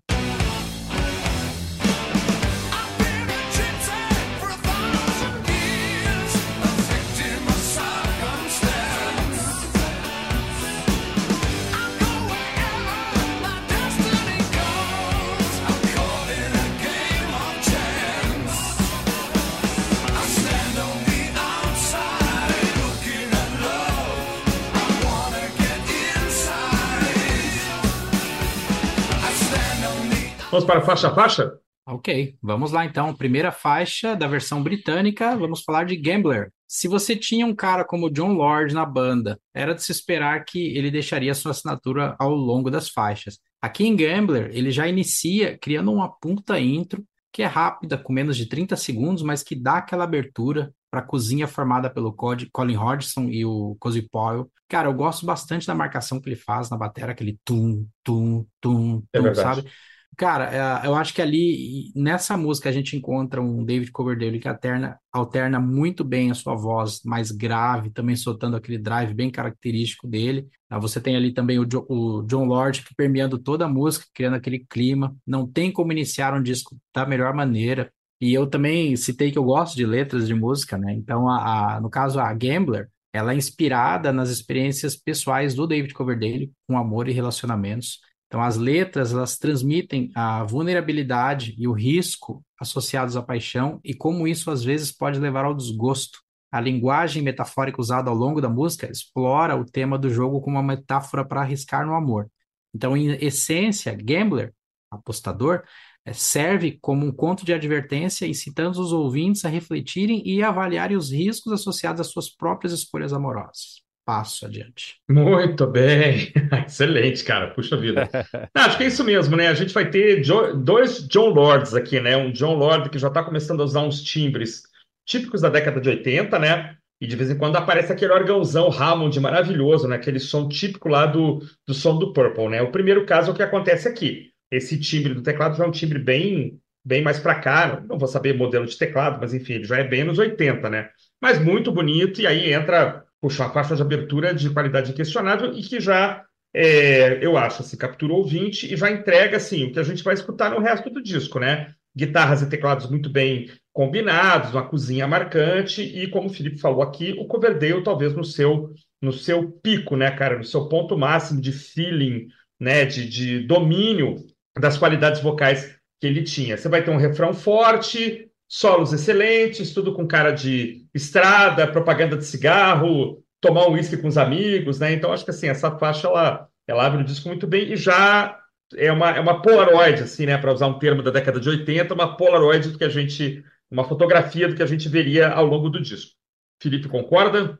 Vamos para a faixa a faixa? Ok, vamos lá então. Primeira faixa da versão britânica, vamos falar de Gambler. Se você tinha um cara como John Lord na banda, era de se esperar que ele deixaria sua assinatura ao longo das faixas. Aqui em Gambler, ele já inicia criando uma puta intro, que é rápida, com menos de 30 segundos, mas que dá aquela abertura para a cozinha formada pelo Colin Hodgson e o Cozy Powell. Cara, eu gosto bastante da marcação que ele faz na bateria, aquele tum, tum, tum, É tum, verdade. sabe? Cara, é, eu acho que ali, nessa música, a gente encontra um David Coverdale que alterna, alterna muito bem a sua voz mais grave, também soltando aquele drive bem característico dele. Ah, Você tem ali também o, Jo- o John Lord que permeando toda a música, criando aquele clima. Não tem como iniciar um disco da melhor maneira. E eu também citei que eu gosto de letras de música, né? Então, a, a- no caso, a Gambler, ela é inspirada nas experiências pessoais do David Coverdale com amor e relacionamentos. Então, as letras, elas transmitem a vulnerabilidade e o risco associados à paixão e como isso, às vezes, pode levar ao desgosto. A linguagem metafórica usada ao longo da música explora o tema do jogo como uma metáfora para arriscar no amor. Então, em essência, Gambler, apostador, eh, serve como um conto de advertência, incitando os ouvintes a refletirem e avaliarem os riscos associados às suas próprias escolhas amorosas. Passo adiante. Muito bem. Excelente, cara. Puxa vida. Não, acho que é isso mesmo, né? A gente vai ter dois John Lords aqui, né? Um John Lord que já está começando a usar uns timbres típicos da década de 80, né? E de vez em quando aparece aquele órgãozão Hammond maravilhoso, né? Aquele som típico lá do, do som do Purple, né? O primeiro caso é o que acontece aqui. Esse timbre do teclado já é um timbre bem, bem mais para cá. Não vou saber modelo de teclado, mas enfim, ele já é bem nos 80, né? Mas muito bonito, e aí entra, puxa, uma faixa de abertura de qualidade inquestionável e que já, é, eu acho, assim, captura o ouvinte e já entrega, assim, o que a gente vai escutar no resto do disco, né? Guitarras e teclados muito bem combinados, uma cozinha marcante e, como o Felipe falou aqui, o Coverdale talvez no seu, no seu pico, né, cara? No seu ponto máximo de feeling, né, de, de domínio das qualidades vocais que ele tinha. Você vai ter um refrão forte, solos excelentes, tudo com cara de estrada, propaganda de cigarro, tomar um uísque com os amigos, né? Então, acho que assim, essa faixa ela, ela abre o disco muito bem e já é uma, é uma Polaroid, assim, né? Para usar um termo da década de 80, uma Polaroid do que a gente, uma fotografia do que a gente veria ao longo do disco. Felipe concorda?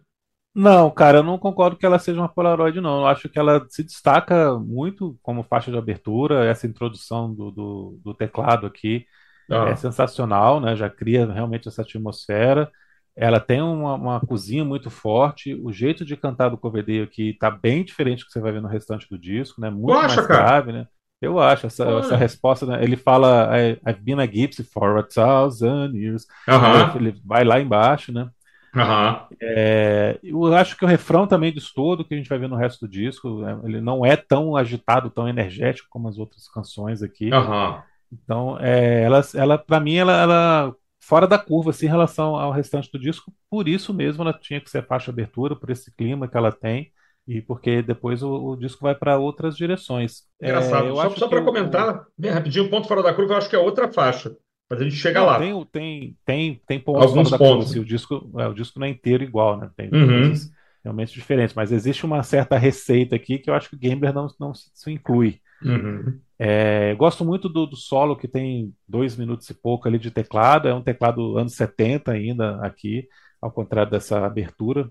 Não, cara, eu não concordo que ela seja uma Polaroid, não. Eu acho que ela se destaca muito como faixa de abertura. Essa introdução do, do, do teclado aqui é Ah, sensacional, né? Já cria realmente essa atmosfera. Ela tem uma, uma cozinha muito forte. O jeito de cantar do Coverdale aqui tá bem diferente do que você vai ver no restante do disco, né? Muito acha, mais cara? grave, né? Eu acho, essa, Olha. essa resposta, né? Ele fala, I've been a gypsy for a thousand years. Ele vai lá embaixo, né? É, eu acho que o refrão também diz tudo que a gente vai ver no resto do disco. né? Ele não é tão agitado, tão energético como as outras canções aqui. aham. Então, é, ela, ela para mim, ela, ela fora da curva assim, em relação ao restante do disco. Por isso mesmo, ela tinha que ser faixa abertura, por esse clima que ela tem e porque depois o, o disco vai para outras direções. É, Engraçado. eu Só, só para o- comentar, bem rapidinho, ponto fora da curva, eu acho que é outra faixa. Mas a gente chega Não, lá. tem, o- tem, tem, tem pontos Alguns fora da curva, pontos. assim, o disco, é, o disco não é inteiro igual, né? Tem Uhum. coisas realmente diferentes, mas existe uma certa receita aqui que eu acho que o Gambler não, não se inclui. Uhum. É, gosto muito do, do solo que tem dois minutos e pouco ali de teclado, é um teclado anos 70 ainda aqui, ao contrário dessa abertura,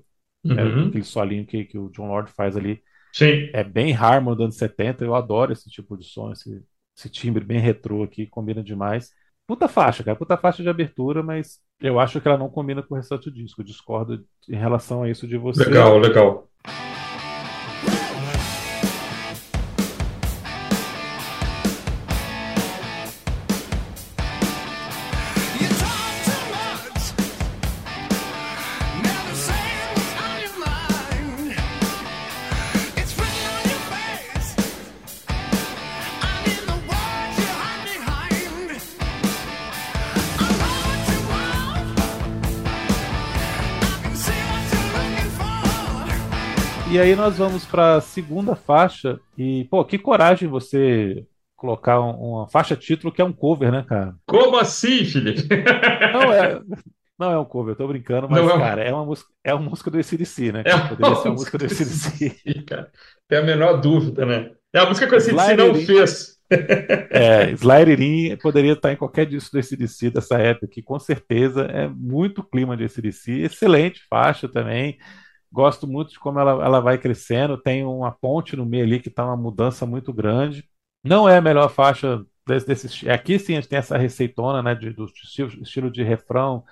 né, Uhum. aquele solinho que, que o John Lord faz ali, Sim. é bem Harmon dos anos 70, eu adoro esse tipo de som, esse, esse timbre bem retrô aqui, combina demais. Puta faixa, cara, puta faixa de abertura, mas eu acho que ela não combina com o restante do disco. Eu discordo em relação a isso de você. Legal, legal. Aí nós vamos para a segunda faixa e, pô, que coragem você colocar um- uma faixa título que é um cover, né, cara? Como assim, Felipe? Não é, não é um cover, eu tô brincando, mas, Não é cara, é uma música, é uma música do AC/DC, né? É? Poderia ser uma música do. Sim, cara. Tem a menor dúvida, né? É a música que o Slide não fez. É, Slide It In poderia estar em qualquer disco do AC/DC dessa época, que com certeza é muito clima de AC/DC, excelente faixa também. Gosto muito de como ela, ela vai crescendo. Tem uma ponte no meio ali que está uma mudança muito grande. Não é a melhor faixa desse, desse Aqui sim a gente tem essa receitona, né, de, do estilo, estilo de refrão,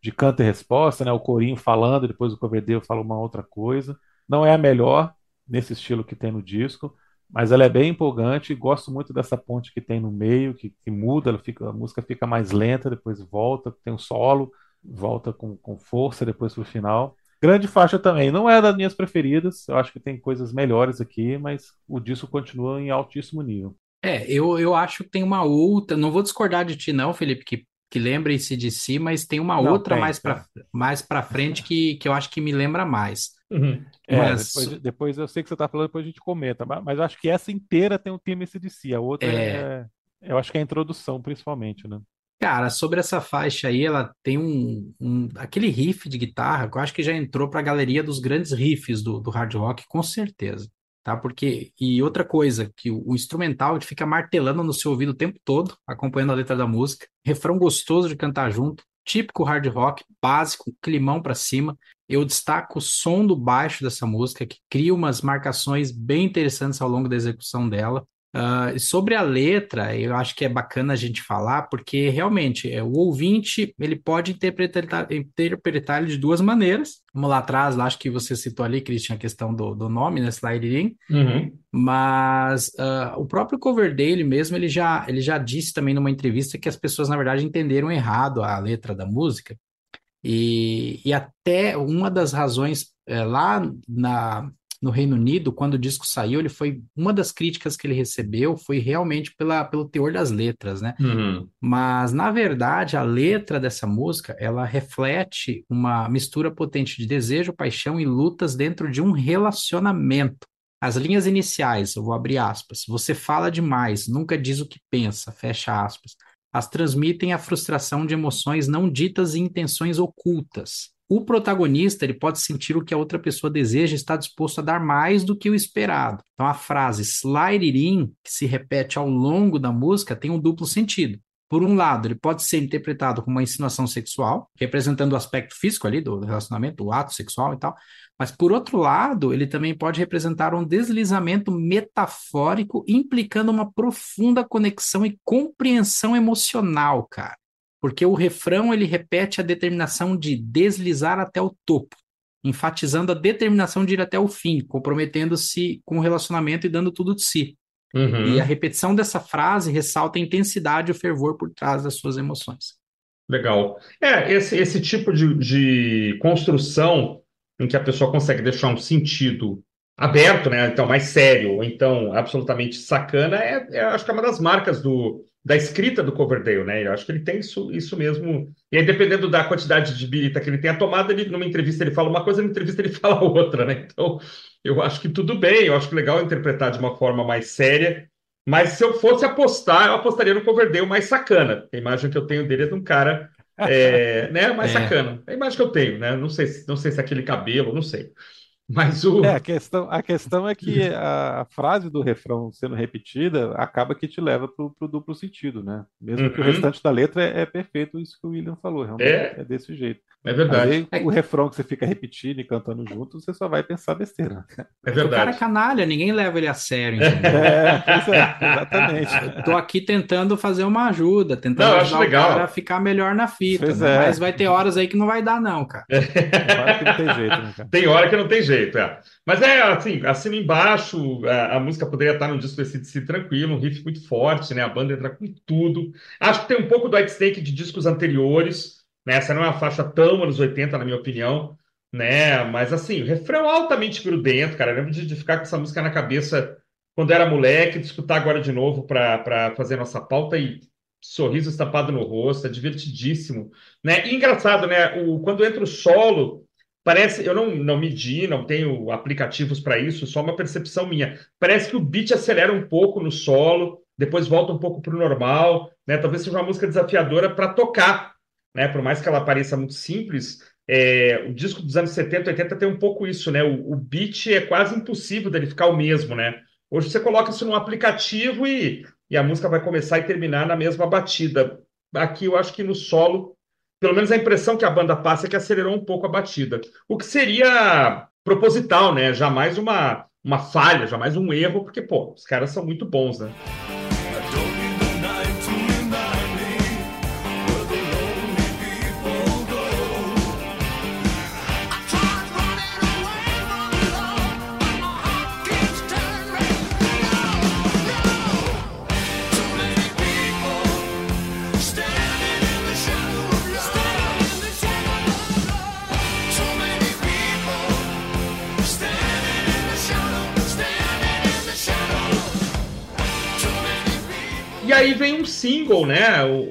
de canto e resposta, né, o corinho falando, depois o Coverdale fala uma outra coisa. Não é a melhor nesse estilo que tem no disco, mas ela é bem empolgante. Gosto muito dessa ponte que tem no meio, que, que muda, ela fica, a música fica mais lenta, depois volta, tem um solo, volta com, com força depois pro final. Grande faixa também. Não é das minhas preferidas. Eu acho que tem coisas melhores aqui, mas o disco continua em altíssimo nível. É, eu, eu acho que tem uma outra. Não vou discordar de ti, não, Felipe, que, que lembra esse de si, mas tem uma Não, outra tem, mais para mais para frente que, que eu acho que me lembra mais. Uhum. É, Mas- depois, depois eu sei que você está falando, depois a gente comenta, mas, mas eu acho que essa inteira tem um clima de si. A outra é. Eu acho que é a introdução, principalmente, né? Cara, sobre essa faixa aí, ela tem um, um- aquele riff de guitarra que eu acho que já entrou para a galeria dos grandes riffs do, do hard rock, com certeza, tá? Porque, e outra coisa, que o, o instrumental fica martelando no seu ouvido o tempo todo, acompanhando a letra da música, refrão gostoso de cantar junto, típico hard rock, básico, climão para cima. Eu destaco o som do baixo dessa música, que cria umas marcações bem interessantes ao longo da execução dela. Ah, sobre a letra, eu acho que é bacana a gente falar, porque realmente é, o ouvinte ele pode interpretar, interpretar ele de duas maneiras. Vamos lá atrás, lá, acho que você citou ali, Christian, a questão do, do nome, né? Slide In, Uhum. mas ah, o próprio Coverdale mesmo, ele já, ele já disse também numa entrevista que as pessoas, na verdade, entenderam errado a letra da música. E, e até uma das razões é, lá na, no Reino Unido, quando o disco saiu, ele foi uma das críticas que ele recebeu foi realmente pela, pelo teor das letras, né? Uhum. Mas, na verdade, a letra dessa música, ela reflete uma mistura potente de desejo, paixão e lutas dentro de um relacionamento. As linhas iniciais, eu vou abrir aspas, você fala demais, nunca diz o que pensa, fecha aspas. As transmitem a frustração de emoções não ditas e intenções ocultas. O protagonista, ele pode sentir o que a outra pessoa deseja e está disposto a dar mais do que o esperado. Então, a frase slide it in, que se repete ao longo da música, tem um duplo sentido. Por um lado, ele pode ser interpretado como uma insinuação sexual, representando o aspecto físico ali do relacionamento, o ato sexual e tal. Mas, por outro lado, ele também pode representar um deslizamento metafórico, implicando uma profunda conexão e compreensão emocional, cara. Porque o refrão ele repete a determinação de deslizar até o topo, enfatizando a determinação de ir até o fim, comprometendo-se com o relacionamento e dando tudo de si. Uhum. E a repetição dessa frase ressalta a intensidade e o fervor por trás das suas emoções. Legal. É, esse, esse tipo de, de construção em que a pessoa consegue deixar um sentido aberto, né? Então, mais sério, ou então absolutamente sacana, é, é, acho que é uma das marcas do, da escrita do Coverdale, né? Eu acho que ele tem isso, isso mesmo. E aí, dependendo da quantidade de birita que ele tem a tomada, ele, numa entrevista ele fala uma coisa, numa entrevista ele fala outra, né? Então, eu acho que tudo bem, eu acho que legal interpretar de uma forma mais séria. Mas se eu fosse apostar, eu apostaria no Coverdale mais sacana. A imagem que eu tenho dele é de um cara é, né, mais É. sacana. É a imagem que eu tenho, né? Não sei, se- não sei se é aquele cabelo, não sei. Mas o. É, a questão, a questão é que a, a frase do refrão sendo repetida acaba que te leva pro, pro duplo sentido, né? Mesmo que o Uhum. restante da letra é, é perfeito isso que o William falou, realmente É. é, desse jeito. É Mas verdade. aí o refrão que você fica repetindo e cantando junto, você só vai pensar besteira. É O cara é verdade. canalha, ninguém leva ele a sério? É, pois é, exatamente. Tô aqui tentando fazer uma ajuda, tentando Não, ajudar o legal. cara a ficar melhor na fita, né? é. Mas vai ter horas aí que não vai dar, não, cara. Claro que não tem jeito, né, cara? Tem hora que não tem jeito, é. Mas é assim, assina embaixo, a, a música poderia estar no disco desse DC tranquilo, um riff muito forte, né? A banda entra com tudo. Acho que tem um pouco do White de discos anteriores, né? Essa não é uma faixa tão anos 80, na minha opinião, né? Mas assim, o refrão é altamente grudento, cara. Eu lembro de, de ficar com essa música na cabeça quando era moleque, de escutar agora de novo para fazer nossa pauta e sorriso estampado no rosto, é divertidíssimo, né? E engraçado, né? O, quando entra o solo, parece, eu não, não medi, não tenho aplicativos para isso, só uma percepção minha. Parece que o beat acelera um pouco no solo, depois volta um pouco para o normal, né? Talvez seja uma música desafiadora para tocar, né? Por mais que ela pareça muito simples, é, o disco dos anos 70, 80 tem um pouco isso, né? O, o beat é quase impossível dele ficar o mesmo, né? Hoje você coloca isso num aplicativo e, e a música vai começar e terminar na mesma batida. Aqui eu acho que no solo, pelo menos a impressão que a banda passa é que acelerou um pouco a batida. O que seria proposital, né? Jamais uma, uma falha, jamais um erro, porque, pô, os caras são muito bons, né? Aí vem um single, né?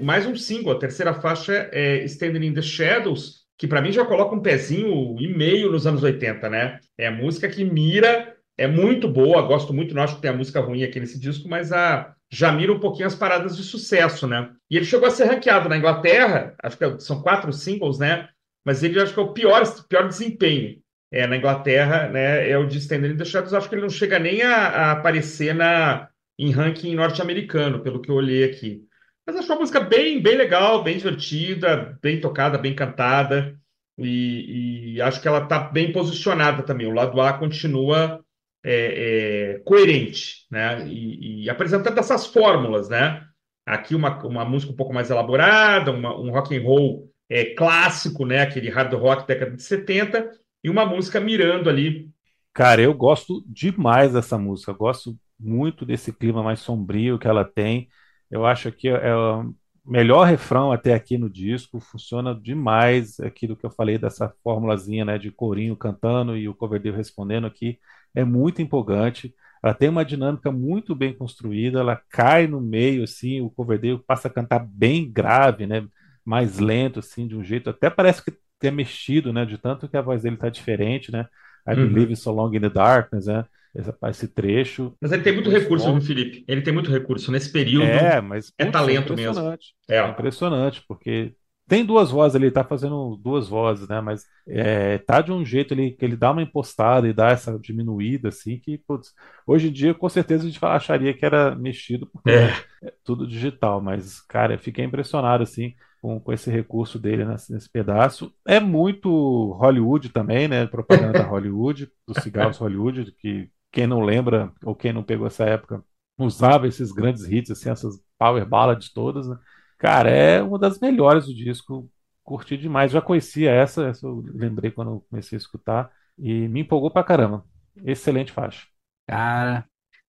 Mais um single. A terceira faixa é Standing in the Shadows, que pra mim já coloca um pezinho e meio nos anos 80, né? É a música que mira, é muito boa, gosto muito, não acho que tem a música ruim aqui nesse disco, mas a, já mira um pouquinho as paradas de sucesso, né? E ele chegou a ser ranqueado na Inglaterra, acho que é- são quatro singles, né? Mas ele acho que é o pior, pior desempenho. É, na Inglaterra, né, é o de Standing in the Shadows, acho que ele não chega nem a, a aparecer na, em ranking norte-americano, pelo que eu olhei aqui. Mas acho uma música bem, bem legal, bem divertida, bem tocada, bem cantada. E, e acho que ela está bem posicionada também. O lado A continua é, é, coerente, né? E, e apresentando essas fórmulas, né? Aqui uma, uma música um pouco mais elaborada, uma- um rock and roll é, clássico, né? Aquele hard rock década de 70, e uma música mirando ali. Cara, eu gosto demais dessa música. Gosto muito desse clima mais sombrio que ela tem. Eu acho que é o melhor refrão até aqui no disco. Funciona demais aquilo que eu falei dessa formulazinha, né, de corinho cantando e o Coverdale respondendo aqui. É muito empolgante. Ela tem uma dinâmica muito bem construída. Ela cai no meio, assim. O Coverdale passa a cantar bem grave, né, mais lento, assim, de um jeito. Até parece que ter mexido, né, de tanto que a voz dele tá diferente, né. I Uhum. Believe So Long in the Darkness, né? Esse, esse trecho. Mas ele tem muito recurso, viu, Felipe? Ele tem muito recurso. Nesse período, É, mas é putz, talento mesmo. impressionante. é, É impressionante, porque tem duas vozes ali, ele tá fazendo duas vozes, né? Mas é, tá de um jeito ele, que ele dá uma impostada e dá essa diminuída, assim, que, putz, hoje em dia com certeza a gente acharia que era mexido, porque É. é tudo digital, mas, cara, eu fiquei impressionado, assim, com, com esse recurso dele nesse, nesse pedaço. É muito Hollywood também, né? Propaganda da Hollywood, dos cigarros Hollywood, que quem não lembra ou quem não pegou essa época usava esses grandes hits, assim, essas power ballads todas, né? Cara, é uma das melhores do disco. Curti demais. Já conhecia essa, essa eu lembrei quando comecei a escutar e me empolgou pra caramba. Excelente faixa. Cara,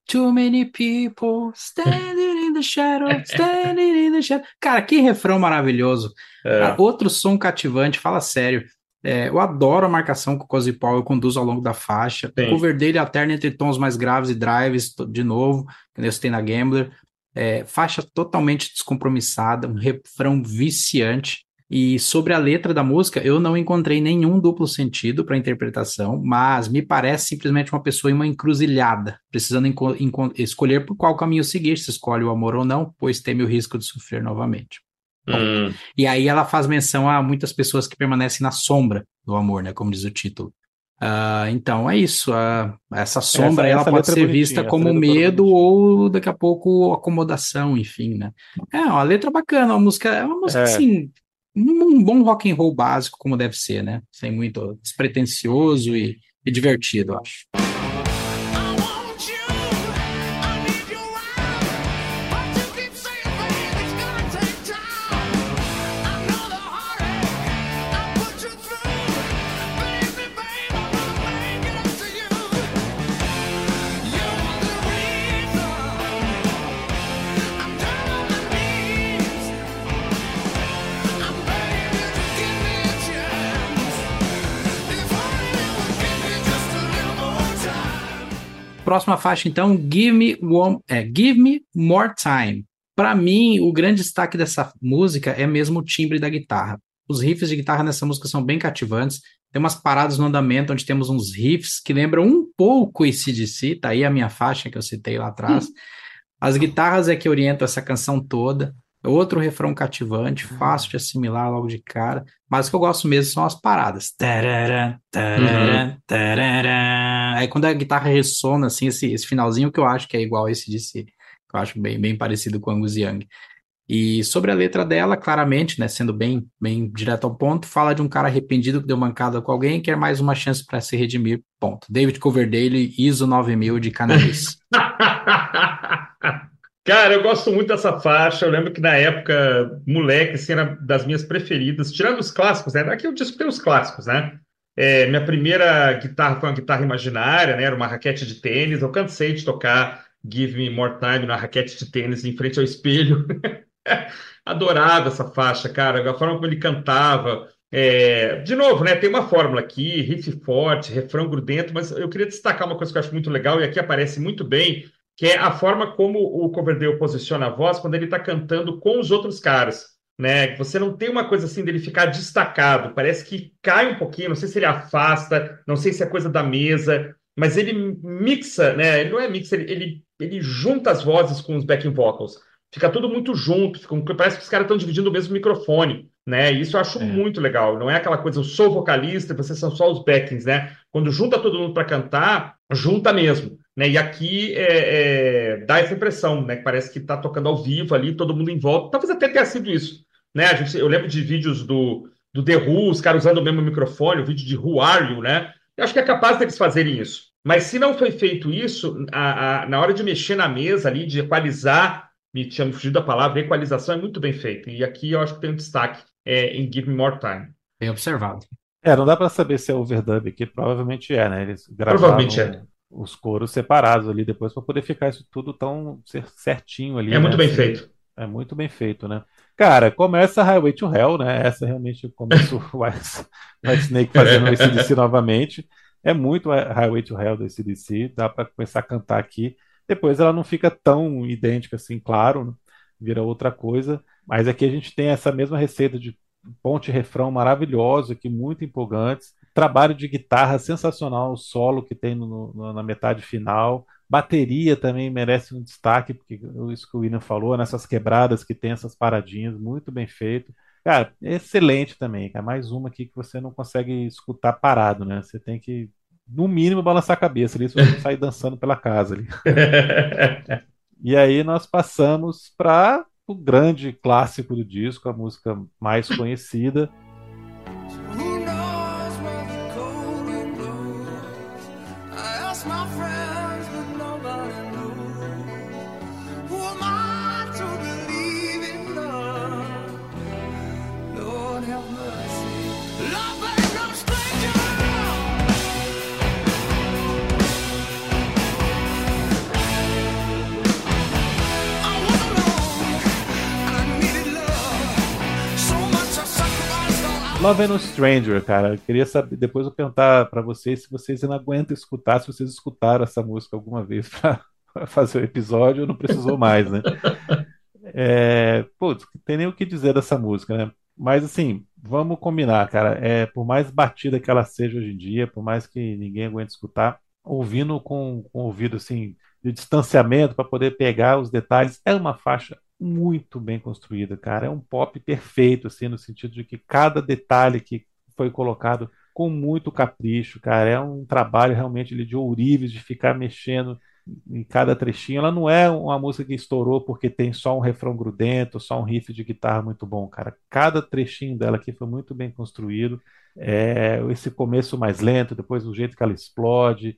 Too many people standing in the shadow, standing in the shadow. Cara, que refrão maravilhoso. É. Outro som cativante, fala sério. É, eu adoro a marcação que o Cozy Powell conduz ao longo da faixa. Sim. O cover dele alterna entre tons mais graves e drives, de novo, que nem você tem na Gambler. É, faixa totalmente descompromissada, um refrão viciante. E sobre a letra da música, eu não encontrei nenhum duplo sentido para interpretação, mas me parece simplesmente uma pessoa em uma encruzilhada, precisando escolher por qual caminho seguir, se escolhe o amor ou não, pois teme o risco de sofrer novamente. Hum. E aí ela faz menção a muitas pessoas que permanecem na sombra do amor, né? Como diz o título. Ah, então é isso. ah, essa sombra essa ela pode letra é ser vista essa como toda medo bonitinha. ou daqui a pouco acomodação, enfim, né? É uma letra bacana, uma música, é uma música É. assim, um, um bom rock and roll básico como deve ser, né? Sem muito despretensioso e, e divertido, acho. Próxima faixa, então, Give Me One, é, Give Me More Time. Para mim, o grande destaque dessa música é mesmo o timbre da guitarra. Os riffs de guitarra nessa música são bem cativantes. Tem umas paradas no andamento onde temos uns riffs que lembram um pouco AC/DC, tá aí a minha faixa que eu citei lá atrás. As guitarras é que orientam essa canção toda. Outro refrão cativante, fácil de assimilar logo de cara. Mas o que eu gosto mesmo são as paradas. Tarará, tarará, tarará. Aí quando a guitarra ressona, assim, esse, esse finalzinho que eu acho que é igual esse de si, que eu acho bem, bem parecido com Angus Young. E sobre a letra dela, claramente, né, sendo bem, bem direto ao ponto, fala de um cara arrependido que deu mancada com alguém e quer mais uma chance para se redimir. Ponto. David Coverdale, ISO 9000 de cannabis. Cara, eu gosto muito dessa faixa. Eu lembro que na época, moleque, assim, era das minhas preferidas. Tirando os clássicos, né? Aqui eu disco tem os clássicos, né? É, minha primeira guitarra foi uma guitarra imaginária, né? Era uma raquete de tênis. Eu cansei de tocar Give Me More Time na raquete de tênis em frente ao espelho. Adorava essa faixa, cara. A forma como ele cantava. É, de novo, né? Tem uma fórmula aqui, riff forte, refrão grudento, mas eu queria destacar uma coisa que eu acho muito legal e aqui aparece muito bem, que é a forma como o Coverdale posiciona a voz quando ele está cantando com os outros caras, né? Você não tem uma coisa assim dele ficar destacado, parece que cai um pouquinho, não sei se ele afasta, não sei se é coisa da mesa, mas ele mixa, né? Ele não é mixa, ele, ele, ele junta as vozes com os backing vocals. Fica tudo muito junto, fica, parece que os caras estão dividindo o mesmo microfone, né? Isso eu acho É. muito legal. Não é aquela coisa, eu sou vocalista e vocês são só os backings, né? Quando junta todo mundo para cantar, junta mesmo. Né? E aqui é, é, dá essa impressão, né? Que parece que está tocando ao vivo ali, todo mundo em volta. Talvez até tenha sido isso. Né? A gente, eu lembro de vídeos do, do The Who, os caras usando o mesmo microfone, o vídeo de Who Are You, né? Eu acho que é capaz deles fazerem isso. Mas se não foi feito isso, a, a, na hora de mexer na mesa ali, de equalizar, me tinha me fugido a palavra, equalização é muito bem feita. E aqui eu acho que tem um destaque é, em Give Me More Time. Bem observado. É, não dá pra saber se é overdub aqui, provavelmente é, né? Eles gravaram Provavelmente é. Os coros separados ali depois pra poder ficar isso tudo tão cer- certinho ali, É muito né? bem Assim, feito. É muito bem feito, né? Cara, começa Highway to Hell, né? Essa realmente começa o White, Snake fazendo o ACDC novamente. É muito Highway to Hell do ACDC, dá pra começar a cantar aqui. Depois ela não fica tão idêntica assim, claro, né? vira outra coisa. Mas aqui a gente tem essa mesma receita de ponte refrão maravilhoso aqui, muito empolgantes. Trabalho de guitarra sensacional, o solo que tem no- no- na metade final. Bateria também merece um destaque, porque isso que o William falou, nessas quebradas que tem essas paradinhas, muito bem feito. Cara, excelente também, cara. Mais uma aqui que você não consegue escutar parado, né? Você tem que, no mínimo, balançar a cabeça ali, se você sair dançando pela casa ali. E aí nós passamos para o grande clássico do disco, a música mais conhecida, Love and a Stranger, cara. Eu queria saber, depois eu perguntar pra vocês se vocês ainda aguentam escutar, se vocês escutaram essa música alguma vez pra fazer o episódio, não precisou mais, né? É, putz, não tem nem o que dizer dessa música, né? Mas assim, vamos combinar, cara. É, por mais batida que ela seja hoje em dia, por mais que ninguém aguente escutar, ouvindo com, com ouvido assim de distanciamento para poder pegar os detalhes, é uma faixa muito bem construída, cara. É um pop perfeito, assim, no sentido de que cada detalhe que foi colocado com muito capricho, cara. É um trabalho realmente de ourives, de ficar mexendo em cada trechinho. Ela não é uma música que estourou porque tem só um refrão grudento, só um riff de guitarra muito bom, cara. Cada trechinho dela aqui foi muito bem construído. É, esse começo mais lento, depois o jeito que ela explode,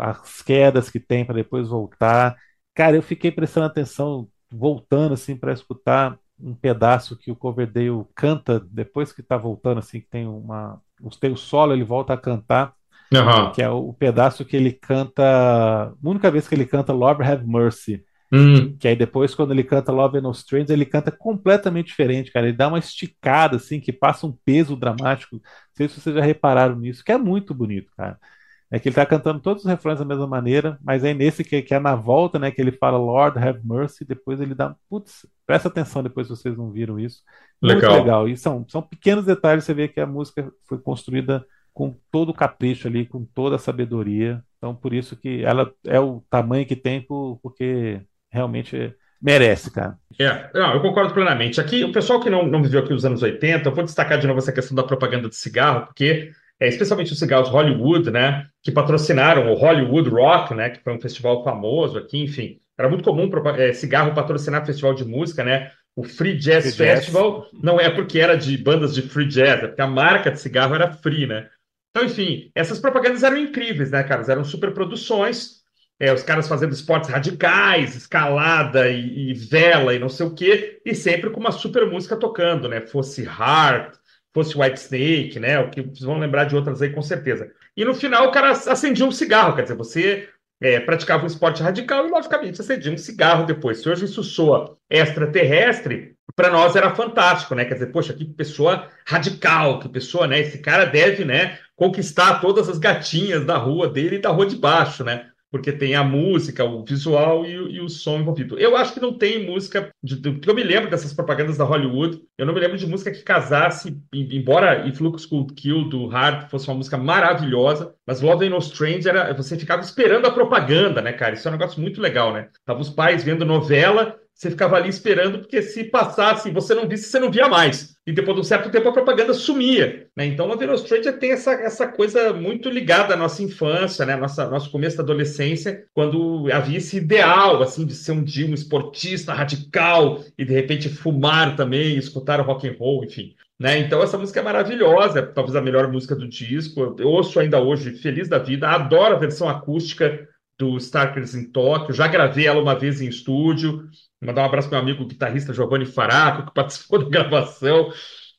as quedas que tem para depois voltar. Cara, eu fiquei prestando atenção, voltando assim para escutar um pedaço que o Coverdale canta depois que tá voltando assim, que tem uma, tem o solo, ele volta a cantar Aham. que é o pedaço que ele canta, a única vez que ele canta Lord Have Mercy, Hum, que aí depois quando ele canta Love and No Strangers, ele canta completamente diferente, cara, ele dá uma esticada assim, que passa um peso dramático, não sei se vocês já repararam nisso, que é muito bonito, cara. É que ele tá cantando todos os refrões da mesma maneira, mas aí nesse que, que é na volta, né, que ele fala Lord Have Mercy, depois ele dá, putz, presta atenção depois se vocês não viram isso. Muito legal. legal. E são, são pequenos detalhes, você vê que a música foi construída com todo o capricho ali, com toda a sabedoria. Então, por isso que ela é o tamanho que tem, por- porque realmente merece, cara. É, não, eu concordo plenamente. Aqui, o pessoal que não, não viveu aqui os anos 80, eu vou destacar de novo essa questão da propaganda de cigarro, porque é, especialmente os cigarros Hollywood, né, que patrocinaram o Hollywood Rock, né, que foi um festival famoso aqui, enfim. Era muito comum é, cigarro patrocinar festival de música, né? O Free Jazz Free Jazz. Festival não é porque era de bandas de free jazz, é porque a marca de cigarro era free, né? Então, enfim, essas propagandas eram incríveis, né, cara? Eram super produções, é, os caras fazendo esportes radicais, escalada e, e vela e não sei o quê, e sempre com uma super música tocando, né? Fosse Heart, fosse White Snake, né? O que vocês vão lembrar de outras aí com certeza. E no final o cara acendia um cigarro, quer dizer, você é, praticava um esporte radical e, logicamente, acendia um cigarro depois. Se hoje isso soa extraterrestre, para nós era fantástico, né? Quer dizer, poxa, que pessoa radical, que pessoa, né? Esse cara deve, né, conquistar todas as gatinhas da rua dele e da rua de baixo, né? Porque tem a música, o visual e, o- e o som envolvido. Eu acho que não tem música, de, porque eu me lembro dessas propagandas da Hollywood, eu não me lembro de música que casasse, em- embora Looks Could Kill do Hard fosse uma música maravilhosa, mas Love No Strange era, você ficava esperando a propaganda, né, cara? Isso é um negócio muito legal, né? Tava os pais vendo novela, você ficava ali esperando, porque se passasse você não visse, você não via mais. E depois de um certo tempo a propaganda sumia. Né? Então, Love No Stranger tem essa, essa coisa muito ligada à nossa infância, né? Nossa, nosso começo da adolescência, quando havia esse ideal, assim, de ser um dia um esportista radical e de repente fumar também, escutar o rock and roll, enfim. Né? Então, essa música é maravilhosa, é talvez a melhor música do disco. Eu ouço ainda hoje, feliz da vida, adoro a versão acústica do Starkers em Tóquio, já gravei ela uma vez em estúdio. Mandar um abraço para meu amigo guitarrista Giovanni Faraco, que participou da gravação.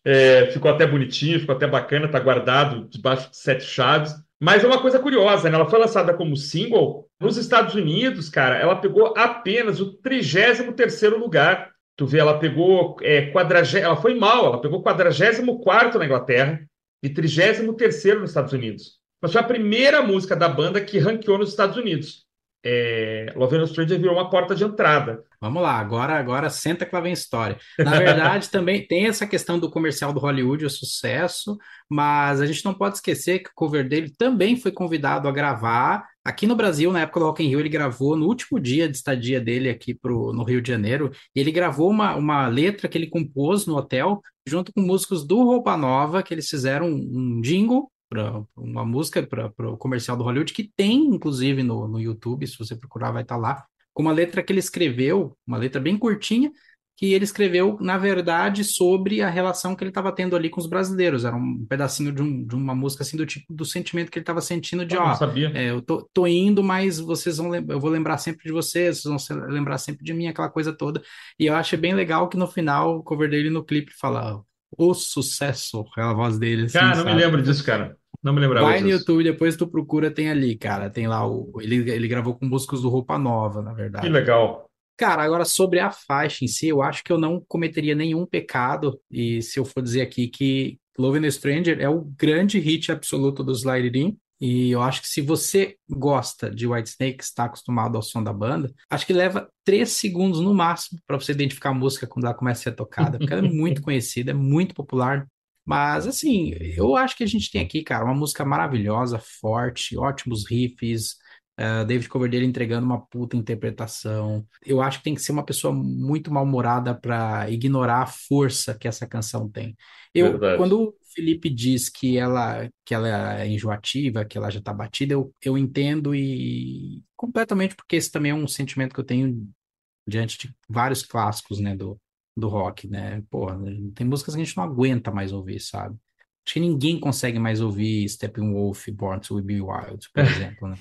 É, ficou até bonitinho, ficou até bacana, tá guardado debaixo de sete chaves. Mas é uma coisa curiosa, né? Ela foi lançada como single nos Estados Unidos, cara. Ela pegou apenas o 33º lugar. Tu vê, ela pegou é, quadragé... ela foi mal, ela pegou 44º na Inglaterra e 33º nos Estados Unidos. Mas foi a primeira música da banda que ranqueou nos Estados Unidos. É... Love No Stranger virou uma porta de entrada. Vamos lá, agora, agora senta que lá vem história. Na verdade, também tem essa questão do comercial do Hollywood, o sucesso, mas a gente não pode esquecer que o cover dele também foi convidado a gravar aqui no Brasil, na época do Rock in Rio, ele gravou no último dia de estadia dele aqui pro, no Rio de Janeiro, e ele gravou uma, uma letra que ele compôs no hotel, junto com músicos do Roupa Nova, que eles fizeram um, um jingle para uma música para o comercial do Hollywood, que tem, inclusive, no, no YouTube, se você procurar, vai estar lá com uma letra que ele escreveu, uma letra bem curtinha, que ele escreveu, na verdade, sobre a relação que ele estava tendo ali com os brasileiros. Era um pedacinho de, um- de uma música assim do tipo do sentimento que ele estava sentindo de, não ó, sabia. é, eu tô, tô indo, mas vocês vão eu vou lembrar sempre de vocês, vocês vão se lembrar sempre de mim, aquela coisa toda. E eu achei bem legal que no final o cover dele no clipe fala o sucesso, aquela voz dele assim, Cara, não me sabe? lembro disso, cara. Não me lembrava Vai no disso. YouTube, depois tu procura, tem ali, cara. Tem lá o. Ele, ele gravou com músicos do Roupa Nova, na Que verdade. legal. Cara, agora sobre a faixa em si, eu acho que eu não cometeria nenhum pecado, e se eu for dizer aqui que Love and Stranger é o grande hit absoluto do Slide In. E eu acho que se você gosta de Whitesnake, está acostumado ao som da banda, acho que leva três segundos no máximo para você identificar a música quando ela começa a ser tocada, porque ela é muito conhecida, é muito popular. Mas assim, eu acho que a gente tem aqui, cara, uma música maravilhosa, forte, ótimos riffs, Uh, David Coverdale entregando uma puta interpretação. Eu acho que tem que ser uma pessoa muito mal-humorada para ignorar a força que essa canção tem. Eu, Verdade. quando o Felipe diz que ela, que ela é enjoativa, que ela já tá batida, eu, eu entendo e completamente, porque esse também é um sentimento que eu tenho diante de vários clássicos, né, do, do rock, né? Porra, tem músicas que a gente não aguenta mais ouvir, sabe? Acho que ninguém consegue mais ouvir Steppenwolf, Born to Be Wild, por exemplo, né?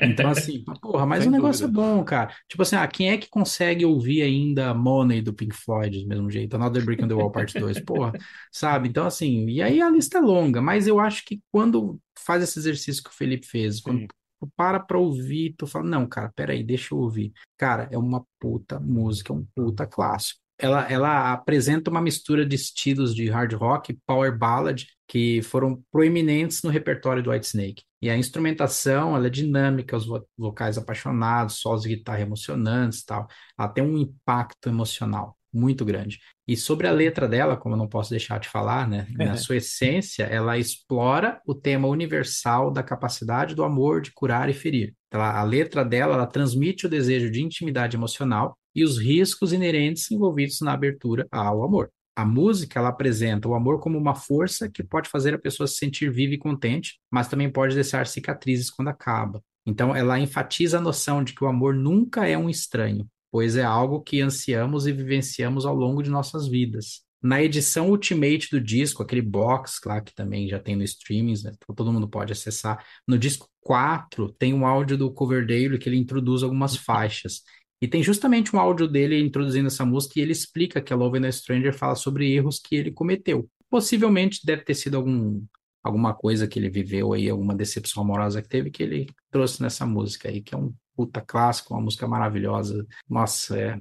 Então, assim, porra, mas Sem o negócio dúvida. é bom, cara. Tipo assim, ah, quem é que consegue ouvir ainda Money do Pink Floyd do mesmo jeito? Another Brick on the Wall Part 2, porra, sabe? Então, assim, e aí a lista é longa, mas eu acho que quando faz esse exercício que o Felipe fez, quando Sim. tu para pra ouvir, tu fala, não, cara, peraí, deixa eu ouvir. Cara, é uma puta música, é um puta clássico. Ela, ela apresenta uma mistura de estilos de hard rock, power ballad, que foram proeminentes no repertório do Whitesnake. E a instrumentação, ela é dinâmica, os vo- vocais apaixonados, solos de guitarra emocionantes e tal. Ela tem um impacto emocional muito grande. E sobre a letra dela, como eu não posso deixar de falar, né? Na sua essência, ela explora o tema universal da capacidade do amor de curar e ferir. Ela, a letra dela, ela transmite o desejo de intimidade emocional e os riscos inerentes envolvidos na abertura ao amor. A música, ela apresenta o amor como uma força que pode fazer a pessoa se sentir viva e contente, mas também pode deixar cicatrizes quando acaba. Então, ela enfatiza a noção de que o amor nunca é um estranho, pois é algo que ansiamos e vivenciamos ao longo de nossas vidas. Na edição Ultimate do disco, aquele box lá que também já tem no streaming, né, todo mundo pode acessar. No disco 4 tem um áudio do Coverdale que ele introduz algumas faixas. E tem justamente um áudio dele introduzindo essa música e ele explica que a Love and a Stranger fala sobre erros que ele cometeu. Possivelmente deve ter sido algum, alguma coisa que ele viveu aí, alguma decepção amorosa que teve, que ele trouxe nessa música aí, que é um puta clássico, uma música maravilhosa. Nossa, é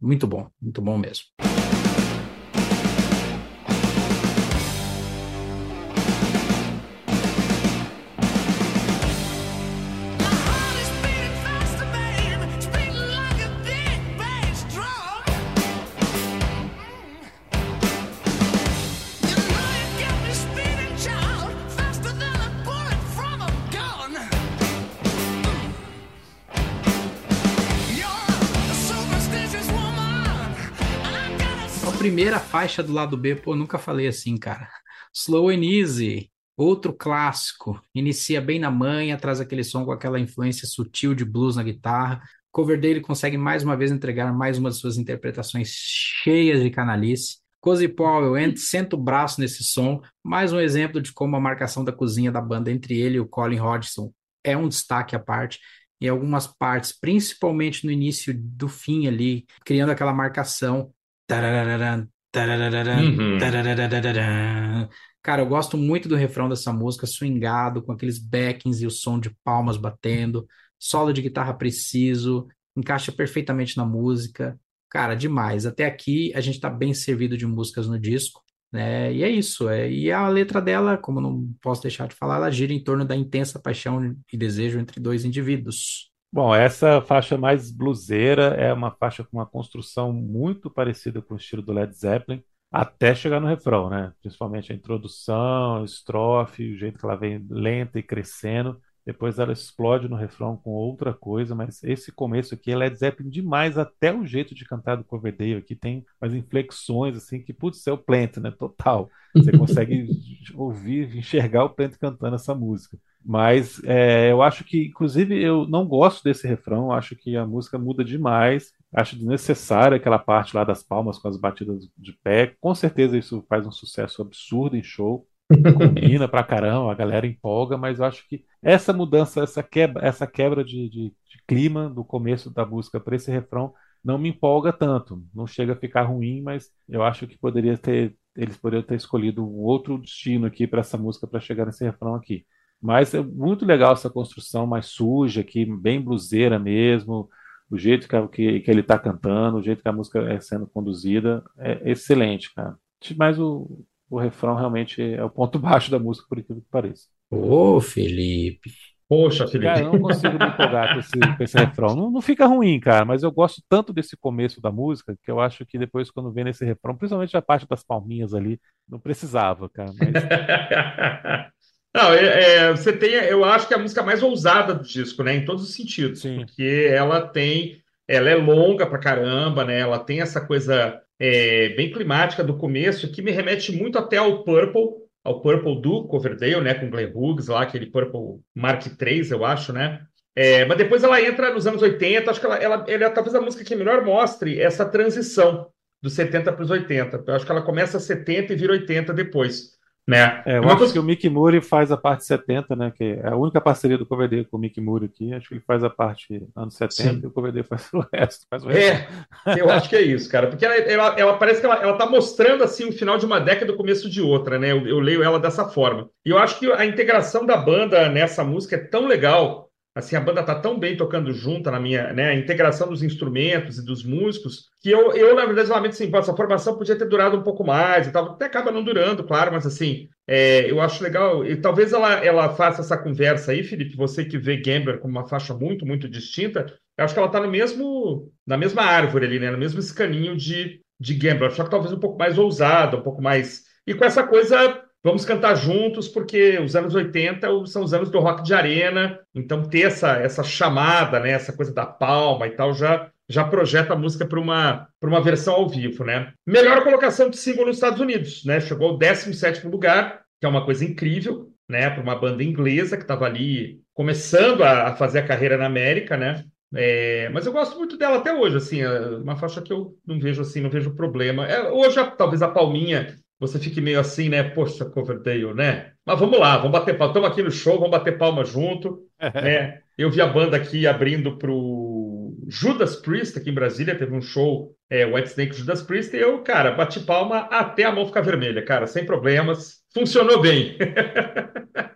muito bom, muito bom mesmo. Primeira faixa do lado B, pô, nunca falei assim, cara. Slow and Easy, outro clássico. Inicia bem na manha, traz aquele som com aquela influência sutil de blues na guitarra. Coverdale consegue mais uma vez entregar mais uma de suas interpretações cheias de canalice. Cozy Powell entra, senta o braço nesse som. Mais um exemplo de como a marcação da cozinha da banda entre ele e o Colin Hodgson é um destaque à parte. Em algumas partes, principalmente no início do fim ali, criando aquela marcação Tararararam, tararararam, Uhum. Cara, eu gosto muito do refrão dessa música, swingado, com aqueles backings e o som de palmas batendo, solo de guitarra preciso, encaixa perfeitamente na música. Cara, demais. Até aqui a gente tá bem servido de músicas no disco, né? E é isso. É... E a letra dela, como não posso deixar de falar, ela gira em torno da intensa paixão e desejo entre dois indivíduos. Bom, essa faixa mais bluseira é uma faixa com uma construção muito parecida com o estilo do Led Zeppelin, até chegar no refrão, né? Principalmente a introdução, a estrofe, o jeito que ela vem lenta e crescendo. Depois ela explode no refrão com outra coisa, mas esse começo aqui é Led Zeppelin demais, até o jeito de cantar do Coverdale aqui tem umas inflexões assim que, putz, é o Plant, né? Total. Você consegue ouvir, enxergar o Plant cantando essa música. Mas é, eu acho que, inclusive, eu não gosto desse refrão, acho que a música muda demais, acho desnecessária aquela parte lá das palmas com as batidas de pé. Com certeza isso faz um sucesso absurdo em show, combina pra caramba, a galera empolga, mas eu acho que essa mudança, essa quebra, essa quebra de, de, de clima do começo da música para esse refrão não me empolga tanto. Não chega a ficar ruim, mas eu acho que poderia ter, eles poderiam ter escolhido um outro destino aqui para essa música para chegar nesse refrão aqui. Mas é muito legal essa construção mais suja aqui, bem bluseira mesmo, o jeito que, que, que ele está cantando, o jeito que a música é sendo conduzida, é excelente, cara. Mas o, o refrão realmente é o ponto baixo da música, por incrível que pareça. Ô, Felipe. Poxa, Felipe. Cara, eu não consigo me empolgar com esse, com esse refrão. Não, não fica ruim, cara, mas eu gosto tanto desse começo da música que eu acho que depois, quando vem nesse refrão, principalmente a parte das palminhas ali, não precisava, cara. Mas Não, é- é, você tem, eu acho que é a música mais ousada do disco, né? Em todos os sentidos, Sim. porque ela tem, ela é longa pra caramba, né? Ela tem essa coisa é, bem climática do começo, que me remete muito até ao Purple, ao Purple do Coverdale, né? Com Glenn Hughes lá, aquele Purple Mark III, eu acho, né? É, mas depois ela entra nos anos 80, acho que ela, ela, ela é talvez a música que melhor mostre essa transição dos 70 para os 80. Eu acho que ela começa 70 e vira 80 depois, né? é, eu Uma acho coisa- que o Mick Moore faz a parte 70, né? Que é a única parceria do Coverdale com o Mick Moore aqui. Acho que ele faz a parte anos 70 Sim. e o Coverdale faz o resto. Faz o resto. É, eu acho que é isso, cara. Porque ela, ela, ela parece que ela, ela tá mostrando assim o final de uma década e o começo de outra, né? Eu, eu leio ela dessa forma. E eu acho que a integração da banda nessa música é tão legal. Assim, a banda tá tão bem tocando junta na minha, né? A integração dos instrumentos e dos músicos, que eu, eu na verdade, lamento assim, essa formação podia ter durado um pouco mais e tal. Até acaba não durando, claro, mas assim, é, eu acho legal. E talvez ela, ela faça essa conversa aí, Felipe, você que vê Gambler como uma faixa muito, muito distinta. Eu acho que ela está no mesmo, na mesma árvore ali, né? No mesmo escaninho de, de Gambler, só que talvez um pouco mais ousada, um pouco mais. E com essa coisa, vamos cantar juntos, porque os anos 80 são os anos do rock de arena, então ter essa, essa chamada, né? Essa coisa da palma e tal, já, já projeta a música para uma, uma versão ao vivo, né? Melhor colocação de single nos Estados Unidos, né? Chegou ao 17 lugar, que é uma coisa incrível, né? Para uma banda inglesa que estava ali começando a, a fazer a carreira na América, né? É, mas eu gosto muito dela até hoje, assim, é uma faixa que eu não vejo assim, não vejo problema. É, hoje, talvez a palminha, você fique meio assim, né? Poxa, Coverdale, né? Mas vamos lá, vamos bater palma. Estamos aqui no show, vamos bater palma junto, né? Eu vi a banda aqui abrindo pro Judas Priest aqui em Brasília, teve um show, é, White Snake Judas Priest, e eu, cara, bati palma até a mão ficar vermelha, cara, sem problemas. Funcionou bem.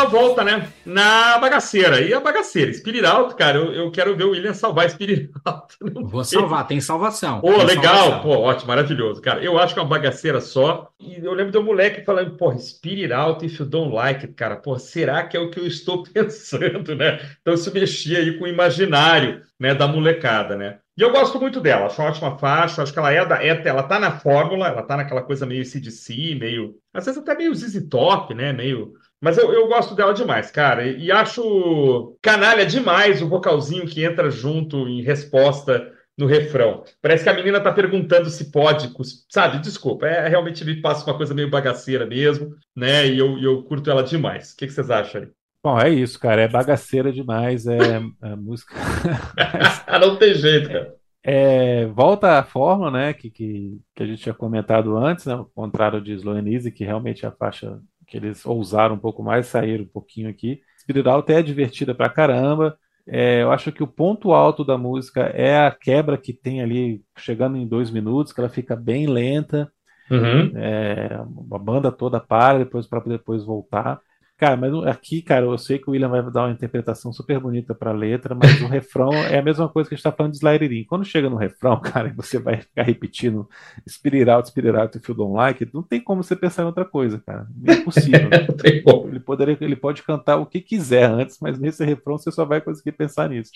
Aí a fórmula volta, né? Na bagaceira. E a bagaceira, Spirit Out, cara, eu, eu quero ver o William salvar. Não Vou salvar, tem salvação. Pô, legal, salvação. pô, ótimo, maravilhoso, cara. Eu acho que é uma bagaceira só. E eu lembro um moleque falando, pô, Spirit Out if you don't like it, cara. Pô, será que é o que eu estou pensando, né? Então isso mexia aí com o imaginário, né, da molecada, né? E eu gosto muito dela, acho uma ótima faixa, acho que ela é da, é, ela tá na fórmula, ela tá naquela coisa meio CDC, meio, às vezes até meio ZZ Top, né, meio mas eu, eu gosto dela demais, cara. E, e acho canalha demais o vocalzinho que entra junto em resposta no refrão. Parece que a menina tá perguntando se pode, sabe? Desculpa, é realmente me passa uma coisa meio bagaceira mesmo, né? E eu, eu curto ela demais. O que, que vocês acham aí? Bom, é isso, cara. É bagaceira demais. É, é música. Não tem jeito, cara. É, volta à forma, né, que, que, que a gente tinha comentado antes, né, ao contrário de Slow and Easy, que realmente é a faixa que eles ousaram um pouco mais, saíram um pouquinho aqui. Spirit Out é divertida pra caramba. É, eu acho que o ponto alto da música é a quebra que tem ali, chegando em dois minutos, que ela fica bem lenta. Uhum. É, a banda toda para depois para depois voltar. Cara, mas aqui, cara, eu sei que o William vai dar uma interpretação super bonita para a letra, mas o refrão é a mesma coisa que a gente está falando de Sliding. Quando chega no refrão, cara, e você vai ficar repetindo Spirit Out, Spirit Out, If You Don't Like não tem como você pensar em outra coisa, cara. É impossível. Não tem como. Ele, poderia, ele pode cantar o que quiser antes, mas nesse refrão você só vai conseguir pensar nisso.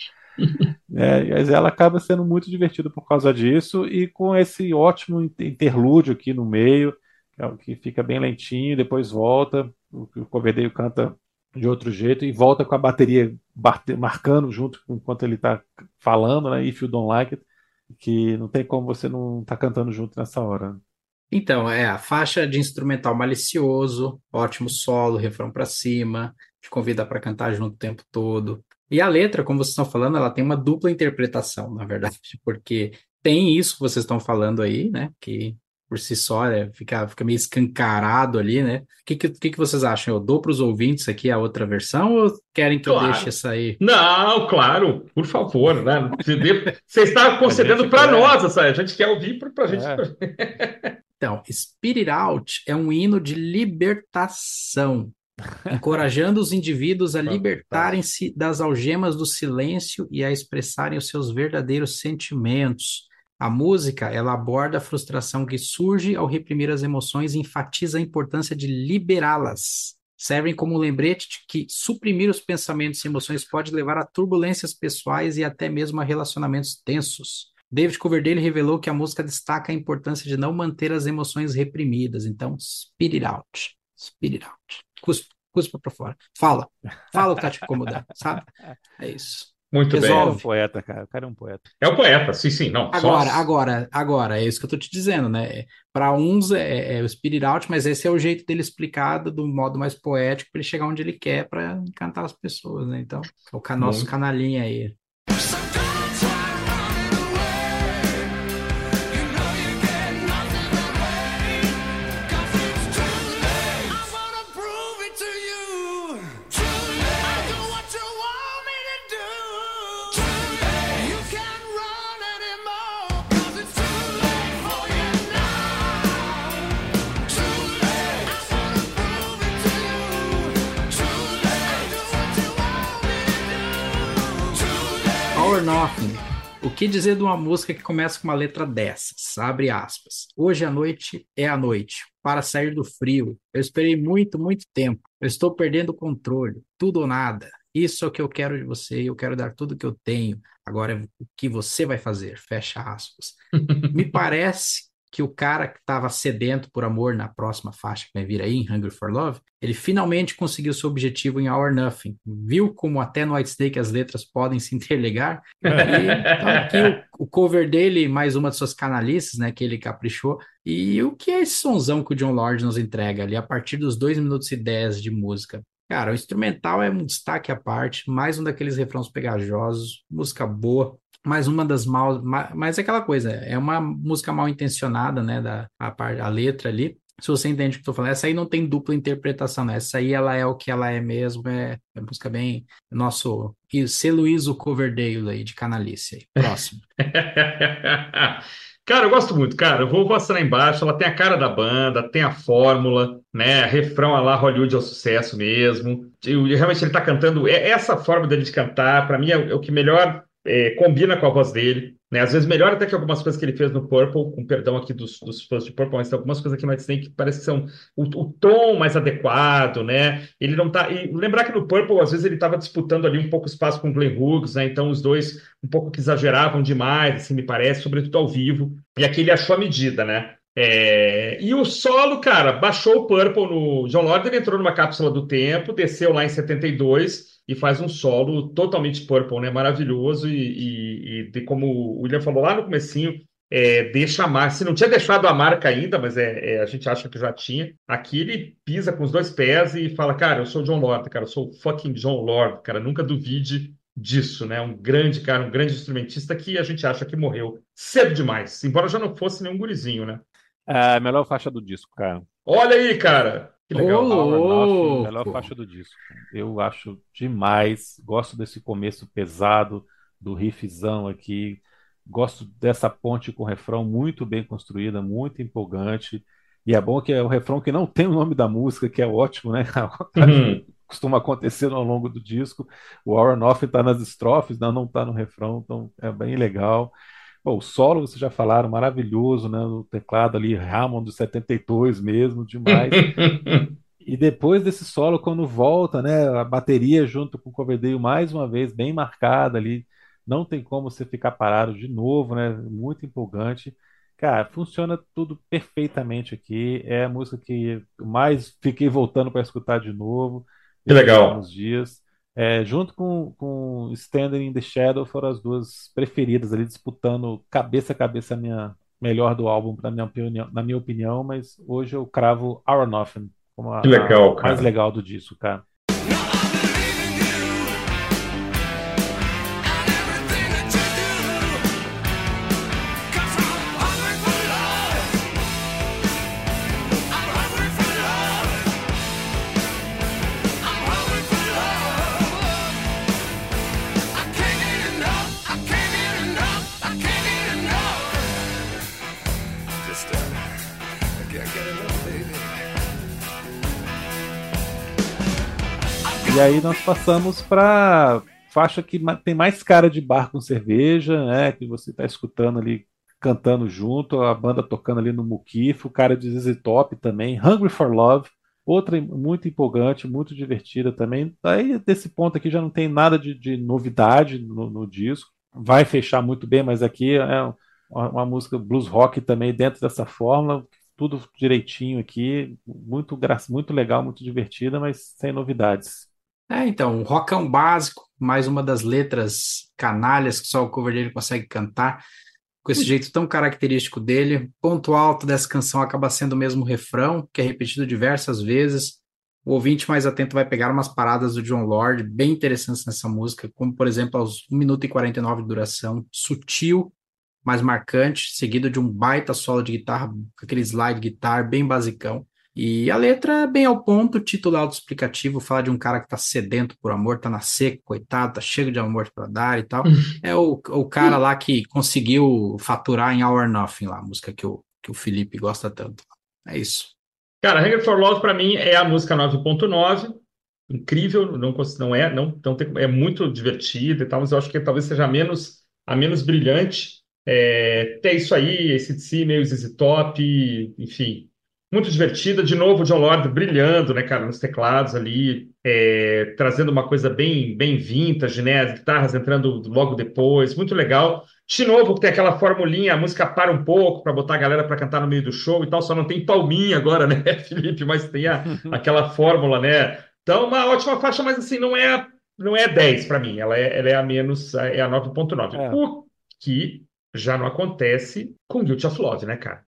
É, mas ela acaba sendo muito divertida por causa disso e com esse ótimo interlúdio aqui no meio, é que fica bem lentinho, depois volta, o, o Coverdale canta de outro jeito e volta com a bateria bate- marcando junto enquanto ele está falando, né? If You Don't Like It, que não tem como você não estar cantando junto nessa hora. Então, é a faixa de instrumental malicioso, ótimo solo, refrão pra cima, te convida para cantar junto o tempo todo. E a letra, como vocês estão falando, ela tem uma dupla interpretação, na verdade, porque tem isso que vocês estão falando aí, né? Que por si só, né? Fica, fica meio escancarado ali, né? O que, que, que que vocês acham? Eu dou para os ouvintes aqui a outra versão ou querem que eu Claro. deixe essa aí? Não, claro, por favor, né? Você deve- Você está concedendo para nós, essa, a gente quer ouvir para a gente. É. Então, Spirit Out é um hino de libertação, encorajando os indivíduos a libertarem-se das algemas do silêncio e a expressarem os seus verdadeiros sentimentos. A música, ela aborda a frustração que surge ao reprimir as emoções e enfatiza a importância de liberá-las. Servem como lembrete de que suprimir os pensamentos e emoções pode levar a turbulências pessoais e até mesmo a relacionamentos tensos. David Coverdale revelou que a música destaca a importância de não manter as emoções reprimidas. Então, spit it out. Spit it out. Cuspa, cuspa pra fora. Fala. Fala o que tá te incomodando, sabe? É isso. Muito O cara é Resolve. um poeta, cara. O cara é um poeta. bem. É o poeta, sim, sim, não. só- Agora, agora, agora, é isso que eu tô te dizendo, né? Para uns é, é o Spirit Out, mas esse é o jeito dele explicado do modo mais poético para ele chegar onde ele quer para encantar as pessoas, né? Então, é o nosso Muito. canalinha aí. O que dizer de uma música que começa com uma letra dessas? Abre aspas. Hoje à noite é a noite. Para sair do frio. Eu esperei muito, muito tempo. Eu estou perdendo o controle. Tudo ou nada. Isso é o que eu quero de você. Eu quero dar tudo que eu tenho. Agora é o que você vai fazer. Fecha aspas. Me parece que o cara que estava sedento por amor na próxima faixa que vai vir aí, em Hungry for Love, ele finalmente conseguiu seu objetivo em or Nothing. Viu como até no Whitesnake as letras podem se interligar? E, então, aqui o, o cover dele, mais uma de suas canalices, né, que ele caprichou. E o que é esse sonzão que o John Lord nos entrega ali a partir dos 2 minutos e 10 de música? Cara, o instrumental é um destaque à parte, mais um daqueles refrãos pegajosos, música boa, mais uma das mal, ma- mas é aquela coisa, é uma música mal intencionada, né, da a, a letra ali. Se você entende o que eu tô falando, essa aí não tem dupla interpretação, né? Essa aí ela é o que ela é mesmo, é, é música bem nosso e C. Luizo Coverdale aí de Canalice. Próximo. Cara, eu gosto muito, cara. Eu vou, assinar embaixo. Ela tem a cara da banda, tem a fórmula, né? Refrão a lá Hollywood é o sucesso mesmo. Eu- realmente ele tá cantando. é- Essa forma dele de cantar, pra mim, é, o é o que melhor é, combina com a voz dele. Né? Às vezes melhor até que algumas coisas que ele fez no Purple, com perdão aqui dos, dos fãs de Purple, mas tem algumas coisas aqui mais tem que parece que são o, o tom mais adequado, né? Ele não tá. E lembrar que no Purple, às vezes, ele estava disputando ali um pouco espaço com o Glenn Hughes, né? Então os dois um pouco que exageravam demais, assim, me parece, sobretudo ao vivo. E aqui ele achou a medida, né? É, E o solo, cara, baixou o Purple no. John Lord entrou numa cápsula do tempo, desceu lá em 72 e faz um solo totalmente Purple, né? Maravilhoso. E, e- e de- como o William falou lá no comecinho, é, deixa a marca. Se não tinha deixado a marca ainda, mas é, é, a gente acha que já tinha. Aqui ele pisa com os dois pés e fala: Cara, eu sou o John Lord, cara, eu sou o fucking John Lord, cara, nunca duvide disso, né? Um grande cara, um grande instrumentista que a gente acha que morreu cedo demais, embora já não fosse nenhum gurizinho, né? É a melhor faixa do disco, cara. Olha aí, cara, que legal. Power melhor faixa do disco. Eu acho demais. Gosto desse começo pesado, do riffzão aqui. Gosto dessa ponte com refrão muito bem construída, muito empolgante. E é bom que é o refrão que não tem o nome da música, que é ótimo, né? Uhum. Costuma acontecer ao longo do disco. O Warren Off está nas estrofes, não está no refrão, então é bem legal. Bom, o solo, vocês já falaram, maravilhoso, né? O teclado ali, Hammond do 72 mesmo, demais. E depois desse solo, quando volta, né, a bateria junto com o Coverdale mais uma vez bem marcada ali, não tem como você ficar parado de novo, né? Muito empolgante. Cara, funciona tudo perfeitamente aqui. É a música que mais fiquei voltando para escutar de novo Que legal. últimos dias. É, junto com, com Standing in the Shadow foram as duas preferidas ali, disputando cabeça a cabeça a minha melhor do álbum, na minha opinião, na minha opinião, mas hoje eu cravo Our Nothing como a, Que legal, a mais legal do disco, cara. Aí nós passamos para faixa que tem mais cara de bar com cerveja, né? Que você está escutando ali cantando junto, a banda tocando ali no muquifo, o cara de ZZ Top também, Hungry for Love, outra muito empolgante, muito divertida também. Aí desse ponto aqui já não tem nada de, de novidade no, no disco. Vai fechar muito bem, mas aqui é uma, uma música blues rock também dentro dessa fórmula, tudo direitinho aqui, muito muito legal, muito divertida, mas sem novidades. É, então, o rockão básico, mais uma das letras canalhas que só o cover dele consegue cantar, com esse jeito tão característico dele. Ponto alto dessa canção acaba sendo o mesmo refrão, que é repetido diversas vezes. O ouvinte mais atento vai pegar umas paradas do John Lord bem interessantes nessa música, como por exemplo aos 1 minuto e 49 de duração, sutil, mais marcante, seguido de um baita solo de guitarra, aquele slide guitar bem basicão. E a letra é bem ao ponto, título autoexplicativo, fala de um cara que tá sedento por amor, tá na seca, coitado, tá cheio de amor para dar e tal. É o, o cara lá que conseguiu faturar em Hour Nothing lá, a música que o, que o Felipe gosta tanto. É isso. Cara, Hunger for Love pra mim é a música 9.9. Incrível, não, não é, não, não tem- é muito divertida e tal, mas eu acho que talvez seja a menos, a menos brilhante. É, tem isso aí, esse DC, meio ZZ Top, enfim, muito divertida. De novo, o John Lord brilhando, né, cara, nos teclados ali, é, trazendo uma coisa bem, bem vintage, né, as guitarras entrando logo depois, muito legal. De novo, tem aquela formulinha, a música para um pouco para botar a galera para cantar no meio do show e tal, só não tem palminha agora, né, Felipe? Mas tem a, aquela fórmula, né? Então, uma ótima faixa, mas assim, não é, não é 10 para mim, ela é, ela é a menos, é a 9.9. É. O que já não acontece com Guilty of Love, né, cara?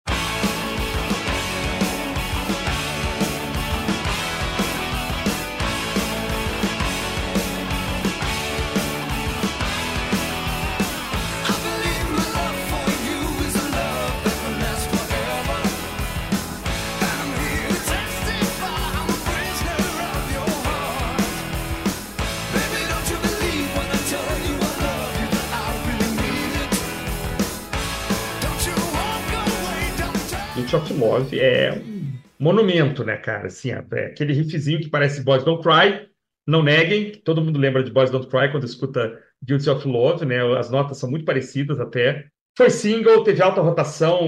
Love é um monumento, né, cara? Assim, é aquele riffzinho que parece Boys Don't Cry, não neguem, todo mundo lembra de Boys Don't Cry quando escuta Guilty of Love, né? As notas são muito parecidas até. Foi single, teve alta rotação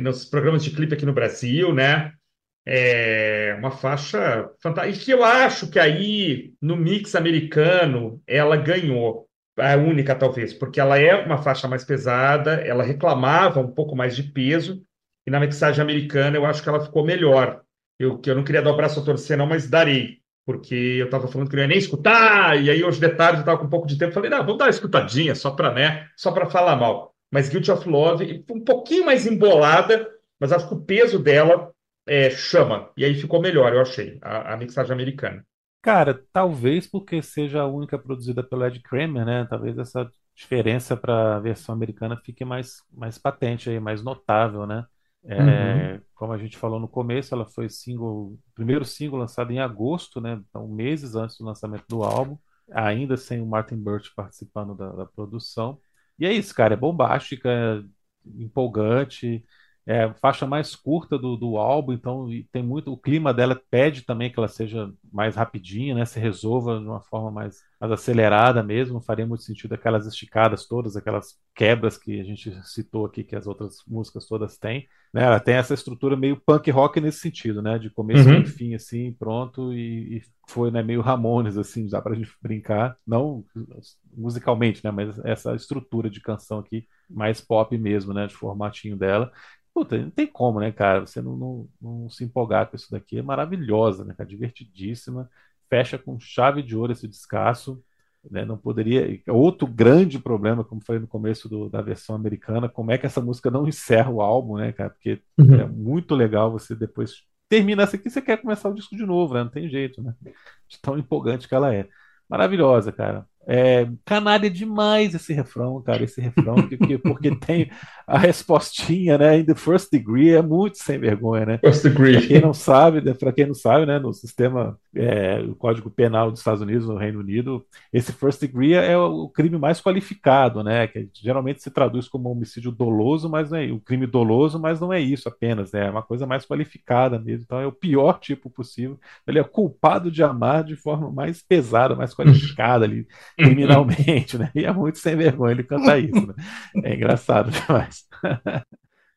nos programas de clipe aqui no Brasil, né? É uma faixa fantástica. E que eu acho que aí, no mix americano, ela ganhou. A única, talvez, porque ela é uma faixa mais pesada, ela reclamava um pouco mais de peso, e na mixagem americana eu acho que ela ficou melhor. Eu, que eu não queria dar o braço a torcer, não, mas darei. Porque eu estava falando que não ia nem escutar, e aí hoje de tarde eu estava com um pouco de tempo, falei, não, vamos dar uma escutadinha, só para, né, só para falar mal. Mas Guilty of Love, um pouquinho mais embolada, mas acho que o peso dela é, chama. E aí ficou melhor, eu achei, a, a mixagem americana. Cara, talvez porque seja a única produzida pelo Ed Kramer, né? Talvez essa diferença para a versão americana fique mais, mais patente aí, mais notável, né? É, como a gente falou no começo, ela foi single, primeiro single lançado em agosto, né? Então, meses antes do lançamento do álbum, ainda sem o Martin Birch participando da, da produção. E é isso, cara, é bombástica, é empolgante, é faixa mais curta do, do álbum, então tem muito. O clima dela pede também que ela seja mais rapidinha, né? Se resolva de uma forma mais, mais acelerada mesmo. Faria muito sentido aquelas esticadas todas, aquelas quebras que a gente citou aqui, que as outras músicas todas têm. Né? Ela tem essa estrutura meio punk rock nesse sentido, né? De começo Uhum. e fim, assim, pronto, e, e foi né, meio Ramones, assim, dá pra gente brincar. Não musicalmente, né? Mas essa estrutura de canção aqui, mais pop mesmo, né? De formatinho dela. Puta, não tem como, né, cara? Você não, não, não se empolgar com isso daqui. É maravilhosa, né, cara? Divertidíssima. Fecha com chave de ouro esse descasso. Né? Não poderia. Outro grande problema, como falei no começo do- da versão americana, como é que essa música não encerra o álbum, né, cara? Porque é muito legal você depois termina essa aqui, você quer começar o disco de novo, né? Não tem jeito, né? De tão empolgante que ela é. Maravilhosa, cara. É canalha demais esse refrão, cara. Esse refrão, que, que- porque tem a respostinha, né? In the first degree é muito sem vergonha, né? First Para quem degree. não sabe, né, para quem não sabe, né, no sistema, é, o Código Penal dos Estados Unidos, no Reino Unido, esse first degree é o crime mais qualificado, né, que geralmente se traduz como homicídio doloso, mas não é o crime doloso, mas não é isso apenas, né, é uma coisa mais qualificada mesmo. Então é o pior tipo possível. Ele é culpado de amar de forma mais pesada, mais qualificada ali, criminalmente, né? E é muito sem vergonha ele cantar isso, né? É engraçado demais.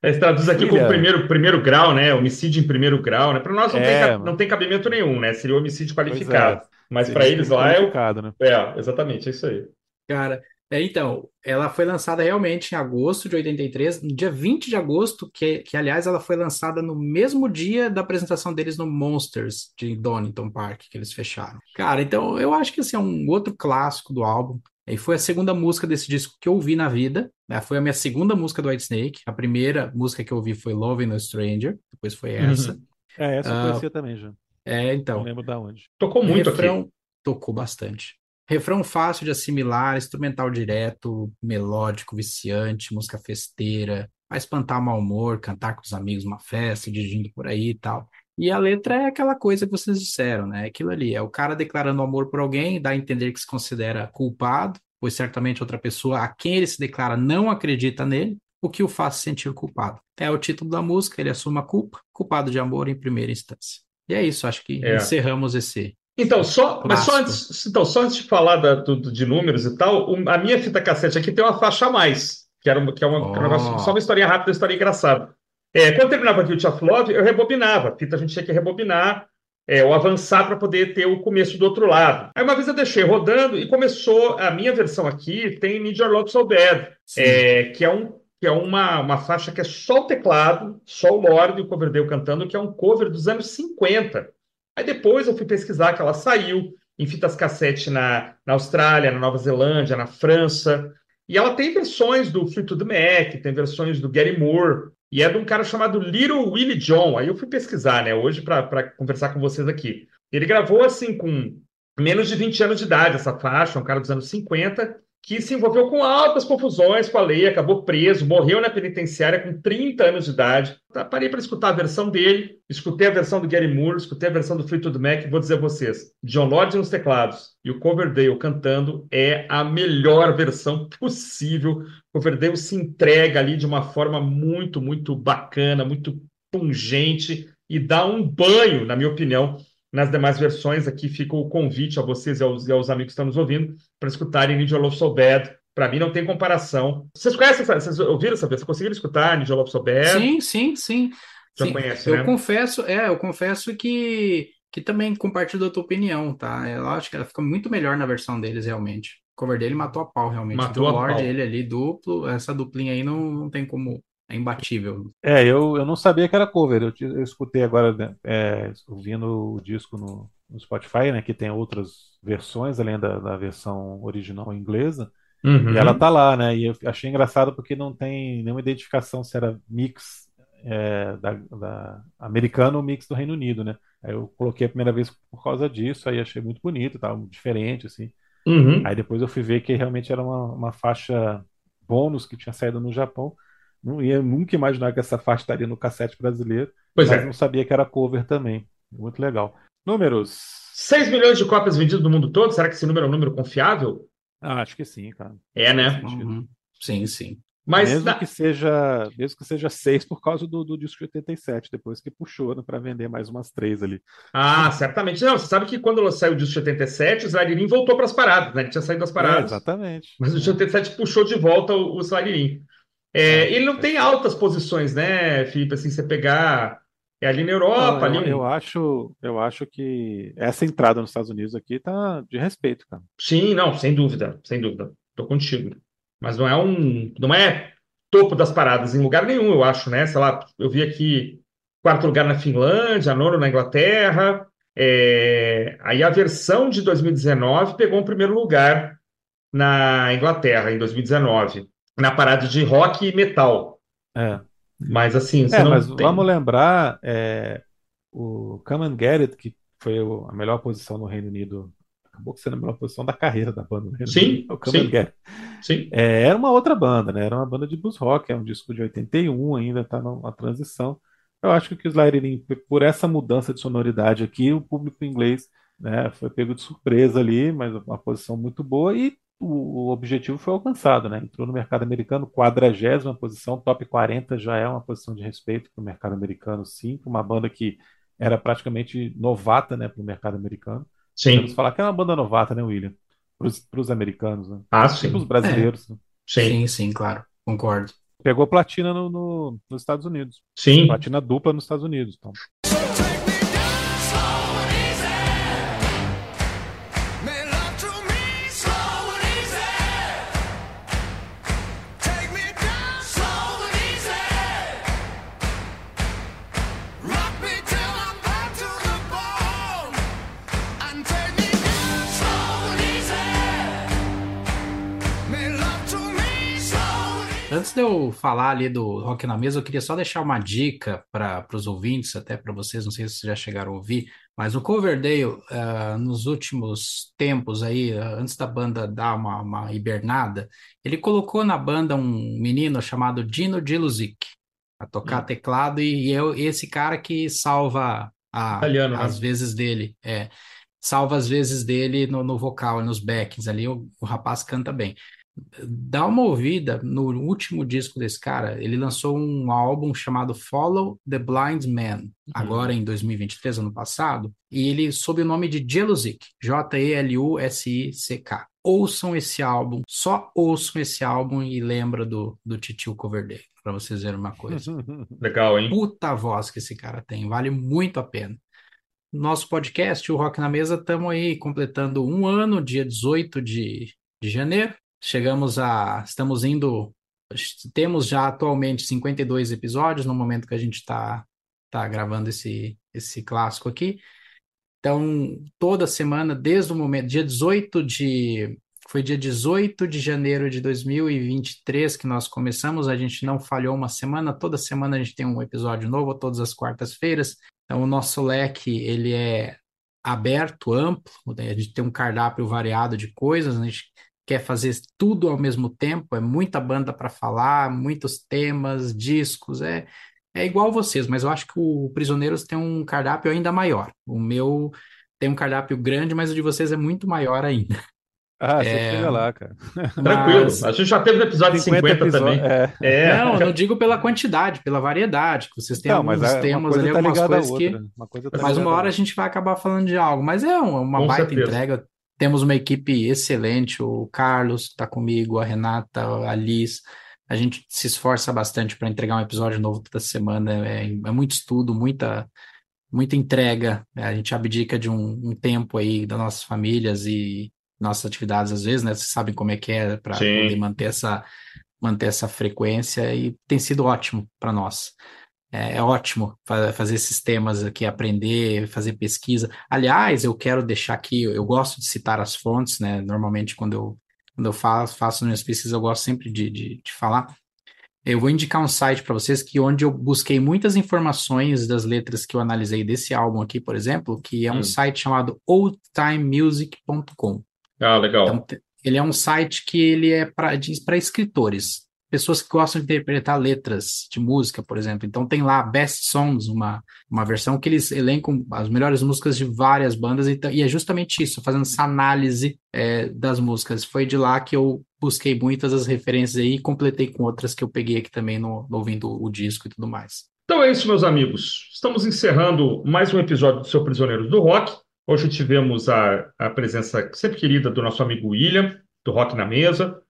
É, se traduz aqui como William. primeiro, primeiro grau, né? Homicídio em primeiro grau, né? Para nós não, tem, É, ca- não tem cabimento nenhum, né? Seria homicídio Pois qualificado. Mas Seria para eles lá é o. qualificado, né? É, exatamente, é isso aí. Cara, é, então, ela foi lançada realmente em agosto de 83, no dia 20 de agosto, que, que aliás ela foi lançada no mesmo dia da apresentação deles no Monsters de Donington Park, que eles fecharam. Cara, então eu acho que esse é um outro clássico do álbum. E foi a segunda música desse disco que eu ouvi na vida. né? Foi a minha segunda música do Whitesnake. A primeira música que eu ouvi foi Loving a Stranger, depois foi essa. Uhum. É, essa eu Ah, conhecia também já. É, Não então. lembro da onde. Tocou muito aqui. Tocou bastante. Refrão fácil de assimilar, instrumental direto, melódico, viciante, música festeira, vai espantar mau humor, cantar com os amigos numa festa, dirigindo por aí e tal. E a letra é aquela coisa que vocês disseram, né? Aquilo ali, é o cara declarando amor por alguém, dá a entender que se considera culpado, pois certamente outra pessoa a quem ele se declara não acredita nele, o que o faz se sentir culpado. É o título da música, ele assume a culpa, culpado de amor em primeira instância. E é isso, acho que É. encerramos esse Então, só, mas só antes, então, só antes de falar da- do- de números e tal, o- a minha fita cassete aqui tem uma faixa a mais, que, era uma, que é uma, que é um negócio- Oh. só uma historinha rápida, uma história engraçada. É, quando terminava Guilty of Love, eu rebobinava. A fita a gente tinha que rebobinar é, ou avançar para poder ter o começo do outro lado. Aí uma vez eu deixei rodando e começou, a minha versão aqui tem Need Your Love So Bad, é, que é, um, que é uma, uma faixa que é só o teclado, só o Lorde e o Coverdale cantando, que é um cover dos anos 50. Aí depois eu fui pesquisar que ela saiu em fitas cassete na, na Austrália, na Nova Zelândia, na França. E ela tem versões do Fleetwood Mac, tem versões do Gary Moore, e é de um cara chamado Little Willie John. Aí eu fui pesquisar, né, hoje para conversar com vocês aqui. Ele gravou assim com menos de 20 anos de idade essa faixa, um cara dos anos 50, que se envolveu com altas confusões com a lei, acabou preso, morreu na penitenciária com 30 anos de idade. Tá, Parei para escutar a versão dele, escutei a versão do Gary Moore, escutei a versão do Fleetwood Mac, vou dizer a vocês, John Lodge nos teclados e o Coverdale cantando é a melhor versão possível. O Coverdale se entrega ali de uma forma muito, muito bacana, muito pungente e dá um banho, na minha opinião, nas demais versões. Aqui fica o convite a vocês e aos, e aos amigos que estão nos ouvindo para escutarem Your Love So Bad. Para mim não tem comparação. Vocês conhecem? Vocês ouviram essa vez? Vocês conseguiram escutar Your Love So Bad? Sim, sim, sim. Já Sim. conhece, Eu né? confesso, é, eu confesso que, que também compartilho da tua opinião, tá? Eu acho que ela fica muito melhor na versão deles, realmente. O cover dele matou a pau, realmente. Matou Do a Lorde, pau. ele ali, duplo, essa duplinha aí não, não tem como. É imbatível. É, eu, eu não sabia que era cover. Eu, eu escutei agora, né, é, ouvindo o disco no, no Spotify, né, que tem outras versões além da, da versão original inglesa, Uhum. e ela tá lá, né? E eu achei engraçado porque não tem nenhuma identificação se era mix é, da, da americano ou mix do Reino Unido, né? Aí eu coloquei a primeira vez por causa disso, aí achei muito bonito, tá? Diferente, assim. Uhum. Aí depois eu fui ver que realmente era uma, uma faixa bônus que tinha saído no Japão. Não ia nunca imaginar que essa faixa estaria no cassete brasileiro, Pois mas é. não sabia que era cover também. Muito legal. Números? 6 milhões de cópias vendidas no mundo todo? Será que esse número é um número confiável? Ah, acho que sim, cara. É, né? Uhum. Sim, sim. Mas mesmo na- que seja, mesmo que seja seis por causa do, do disco de 87, depois que puxou né, para vender mais umas três ali. Ah, certamente. Não, você sabe que quando saiu o disco de 87, o Slide voltou para as paradas, né? Ele tinha saído das É, paradas. exatamente. Mas o de 87 puxou de volta o, o É, ele não tem altas posições, né, Felipe? Assim, você pegar é ali na Europa, eu, ali. eu acho, eu acho que essa entrada nos Estados Unidos aqui tá de respeito, cara. Sim, não, sem dúvida, sem dúvida. Tô contigo. Mas não é um, não é topo das paradas em lugar nenhum, eu acho, né? Sei lá, eu vi aqui quarto lugar na Finlândia, nono na Inglaterra. É, aí a versão de 2019 pegou um primeiro lugar na Inglaterra em 2019, na parada de rock e metal. É. Mas assim, É, mas tem. vamos lembrar é, o Come and Get It, que foi o- a melhor posição no Reino Unido acabou sendo a melhor posição da carreira da banda. né? Sim, o Come and sim. Get. Sim. É, era uma outra banda, né? Era uma banda de blues rock, é um disco de 81, ainda está numa transição. Eu acho que o Slide In, por essa mudança de sonoridade aqui, o público inglês né, foi pego de surpresa ali, mas uma posição muito boa e o, objetivo foi alcançado, né? Entrou no mercado americano, 40 posição, top 40 já é uma posição de respeito para o mercado americano, sim, para uma banda que era praticamente novata, né, para o mercado americano. Podemos Sim. falar que é uma banda novata, né, William? Para os americanos, né? Ah, E para os sim. brasileiros. né? Sim. Sim, sim, claro. Concordo. Pegou platina no, no- nos Estados Unidos. Sim. Platina dupla nos Estados Unidos. Então, Antes de eu falar ali do Rock na Mesa, eu queria só deixar uma dica para os ouvintes, até para vocês, não sei se vocês já chegaram a ouvir, mas o Coverdale, ah, nos últimos tempos aí, ah, antes da banda dar uma, uma hibernada, ele colocou na banda um menino chamado Dino Diluzic a tocar teclado e eu, esse cara que salva a, Italiano, né? as vezes dele, é, salva as vezes dele no, no vocal, nos backings ali, o, o rapaz canta bem dá uma ouvida no último disco desse cara. Ele lançou um álbum chamado Follow the Blind Man, agora em 2023, ano passado, e ele sob o nome de Jelusic, J-E-L-U-S-I-C-K. Ouçam esse álbum, só ouçam esse álbum e lembra do, do Titio Coverdale, para vocês verem uma coisa. Legal, hein? Puta voz que esse cara tem, vale muito a pena. Nosso podcast, o Rock na Mesa, estamos aí completando um ano, dia 18 de, de janeiro. Chegamos a. Estamos indo. Temos já atualmente 52 episódios no momento que a gente está tá gravando esse, esse clássico aqui. Então, toda semana, desde o momento, dia 18 de. Foi dia 18 de janeiro de 2023 que nós começamos, a gente não falhou uma semana, toda semana a gente tem um episódio novo, todas as quartas-feiras. Então, o nosso leque, ele é aberto, amplo, né? a gente tem um cardápio variado de coisas, a gente quer fazer tudo ao mesmo tempo, é muita banda para falar, muitos temas, discos, é, é igual vocês, mas eu acho que o Prisioneiros tem um cardápio ainda maior. O meu tem um cardápio grande, mas o de vocês é muito maior ainda. Ah, você É, chega lá, cara. Tranquilo. Mas- A gente já teve no episódio 50, episódios. também. É. É. Não, eu não digo pela quantidade, pela variedade, que vocês têm Não, mas alguns é, uma temas ali, tá algumas coisas que. Uma coisa tá Mas uma hora a gente vai acabar falando de algo. Mas é uma, uma Com baita certeza. entrega. Temos uma equipe excelente. O Carlos está comigo, a Renata, a Liz. A gente se esforça bastante para entregar um episódio novo toda semana. É, é muito estudo, muita, muita entrega. É, a gente abdica de um, um tempo aí das nossas famílias e nossas atividades, às vezes, né? Vocês sabem como é que é para poder manter essa, manter essa frequência e tem sido ótimo para nós. É, é ótimo fa- fazer esses temas aqui, aprender, fazer pesquisa. Aliás, eu quero deixar aqui, eu gosto de citar as fontes, né? Normalmente, quando eu, quando eu faço, faço minhas pesquisas, eu gosto sempre de, de, de falar. Eu vou indicar um site para vocês que onde eu busquei muitas informações das letras que eu analisei desse álbum aqui, por exemplo, que é um Hum. site chamado oldtimemusic.com. Ah, legal. Então, ele é um site que ele é para escritores, pessoas que gostam de interpretar letras de música, por exemplo. Então tem lá Best Songs, uma, uma versão que eles elencam as melhores músicas de várias bandas, então, e é justamente isso, fazendo essa análise é, das músicas. Foi de lá que eu busquei muitas das referências aí e completei com outras que eu peguei aqui também no, no ouvindo o disco e tudo mais. Então é isso, meus amigos. Estamos encerrando mais um episódio do Seu Prisioneiros do Rock. Hoje tivemos a, a presença sempre querida do nosso amigo William, do Rock na Mesa.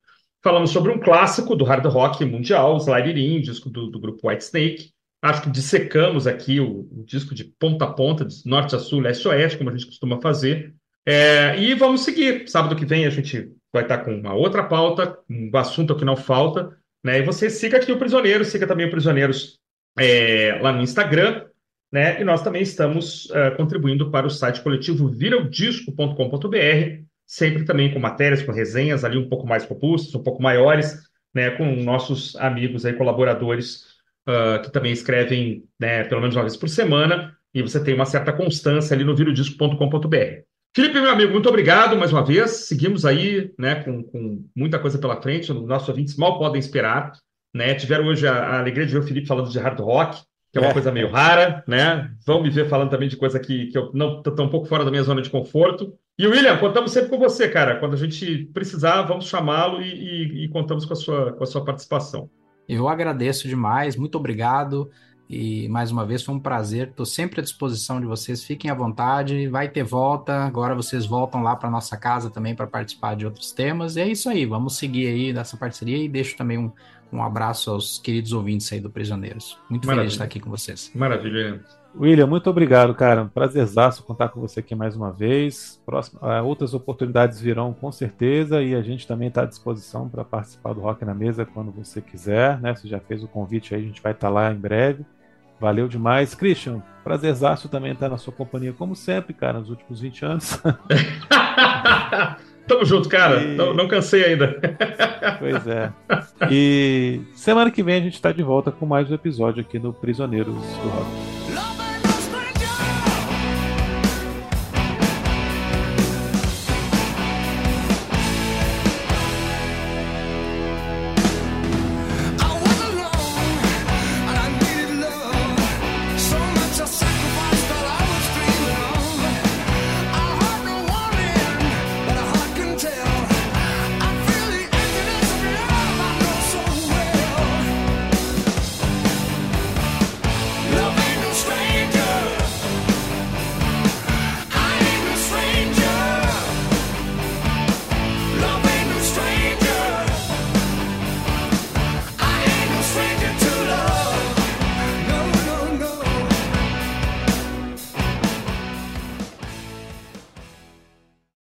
Falamos sobre um clássico do hard rock mundial, It In, disco do, do grupo Whitesnake. Acho que dissecamos aqui o, o disco de ponta a ponta, de norte a sul, leste a oeste, como a gente costuma fazer. É, e vamos seguir. Sábado que vem a gente vai estar com uma outra pauta, um assunto que não falta. Né? E você siga aqui o Prisioneiro, siga também o Prisioneiros é, lá no Instagram, né? E nós também estamos é, contribuindo para o site coletivo viraudisco.com.br, sempre também com matérias, com resenhas ali um pouco mais robustas, um pouco maiores, né? Com nossos amigos aí, colaboradores, ah, que também escrevem, né, pelo menos uma vez por semana, e você tem uma certa constância ali no virodisco.com.br. Felipe, meu amigo, muito obrigado mais uma vez. Seguimos aí, né, com, com muita coisa pela frente. Os nossos ouvintes mal podem esperar, né? Tiveram hoje a, a alegria de ver o Felipe falando de hard rock, que é uma É. coisa meio rara, né? Vão me ver falando também de coisa que, que eu não estou um pouco fora da minha zona de conforto. E William, contamos sempre com você, cara. Quando a gente precisar, vamos chamá-lo e, e- e contamos com a sua, com a sua participação. Eu agradeço demais, muito obrigado. E mais uma vez foi um prazer. Estou sempre à disposição de vocês. Fiquem à vontade. Vai ter volta. Agora vocês voltam lá para nossa casa também para participar de outros temas. E é isso aí. Vamos seguir aí nessa parceria e deixo também um, um abraço aos queridos ouvintes aí do Prisioneiros. Muito feliz Maravilha. de estar aqui com vocês. Maravilha, William. William, muito obrigado, cara. Prazerzaço contar com você aqui mais uma vez. Próximo, ah, outras oportunidades virão com certeza e a gente também está à disposição para participar do Rock na Mesa quando você quiser, né? Você já fez o convite aí, a gente vai estar lá em breve. Valeu demais. Christian, prazerzaço também estar na sua companhia, como sempre, cara, nos últimos 20 anos. Tamo junto, cara. E- Não, não cansei ainda. pois é. E semana que vem a gente está de volta com mais um episódio aqui no Prisioneiros do Rock.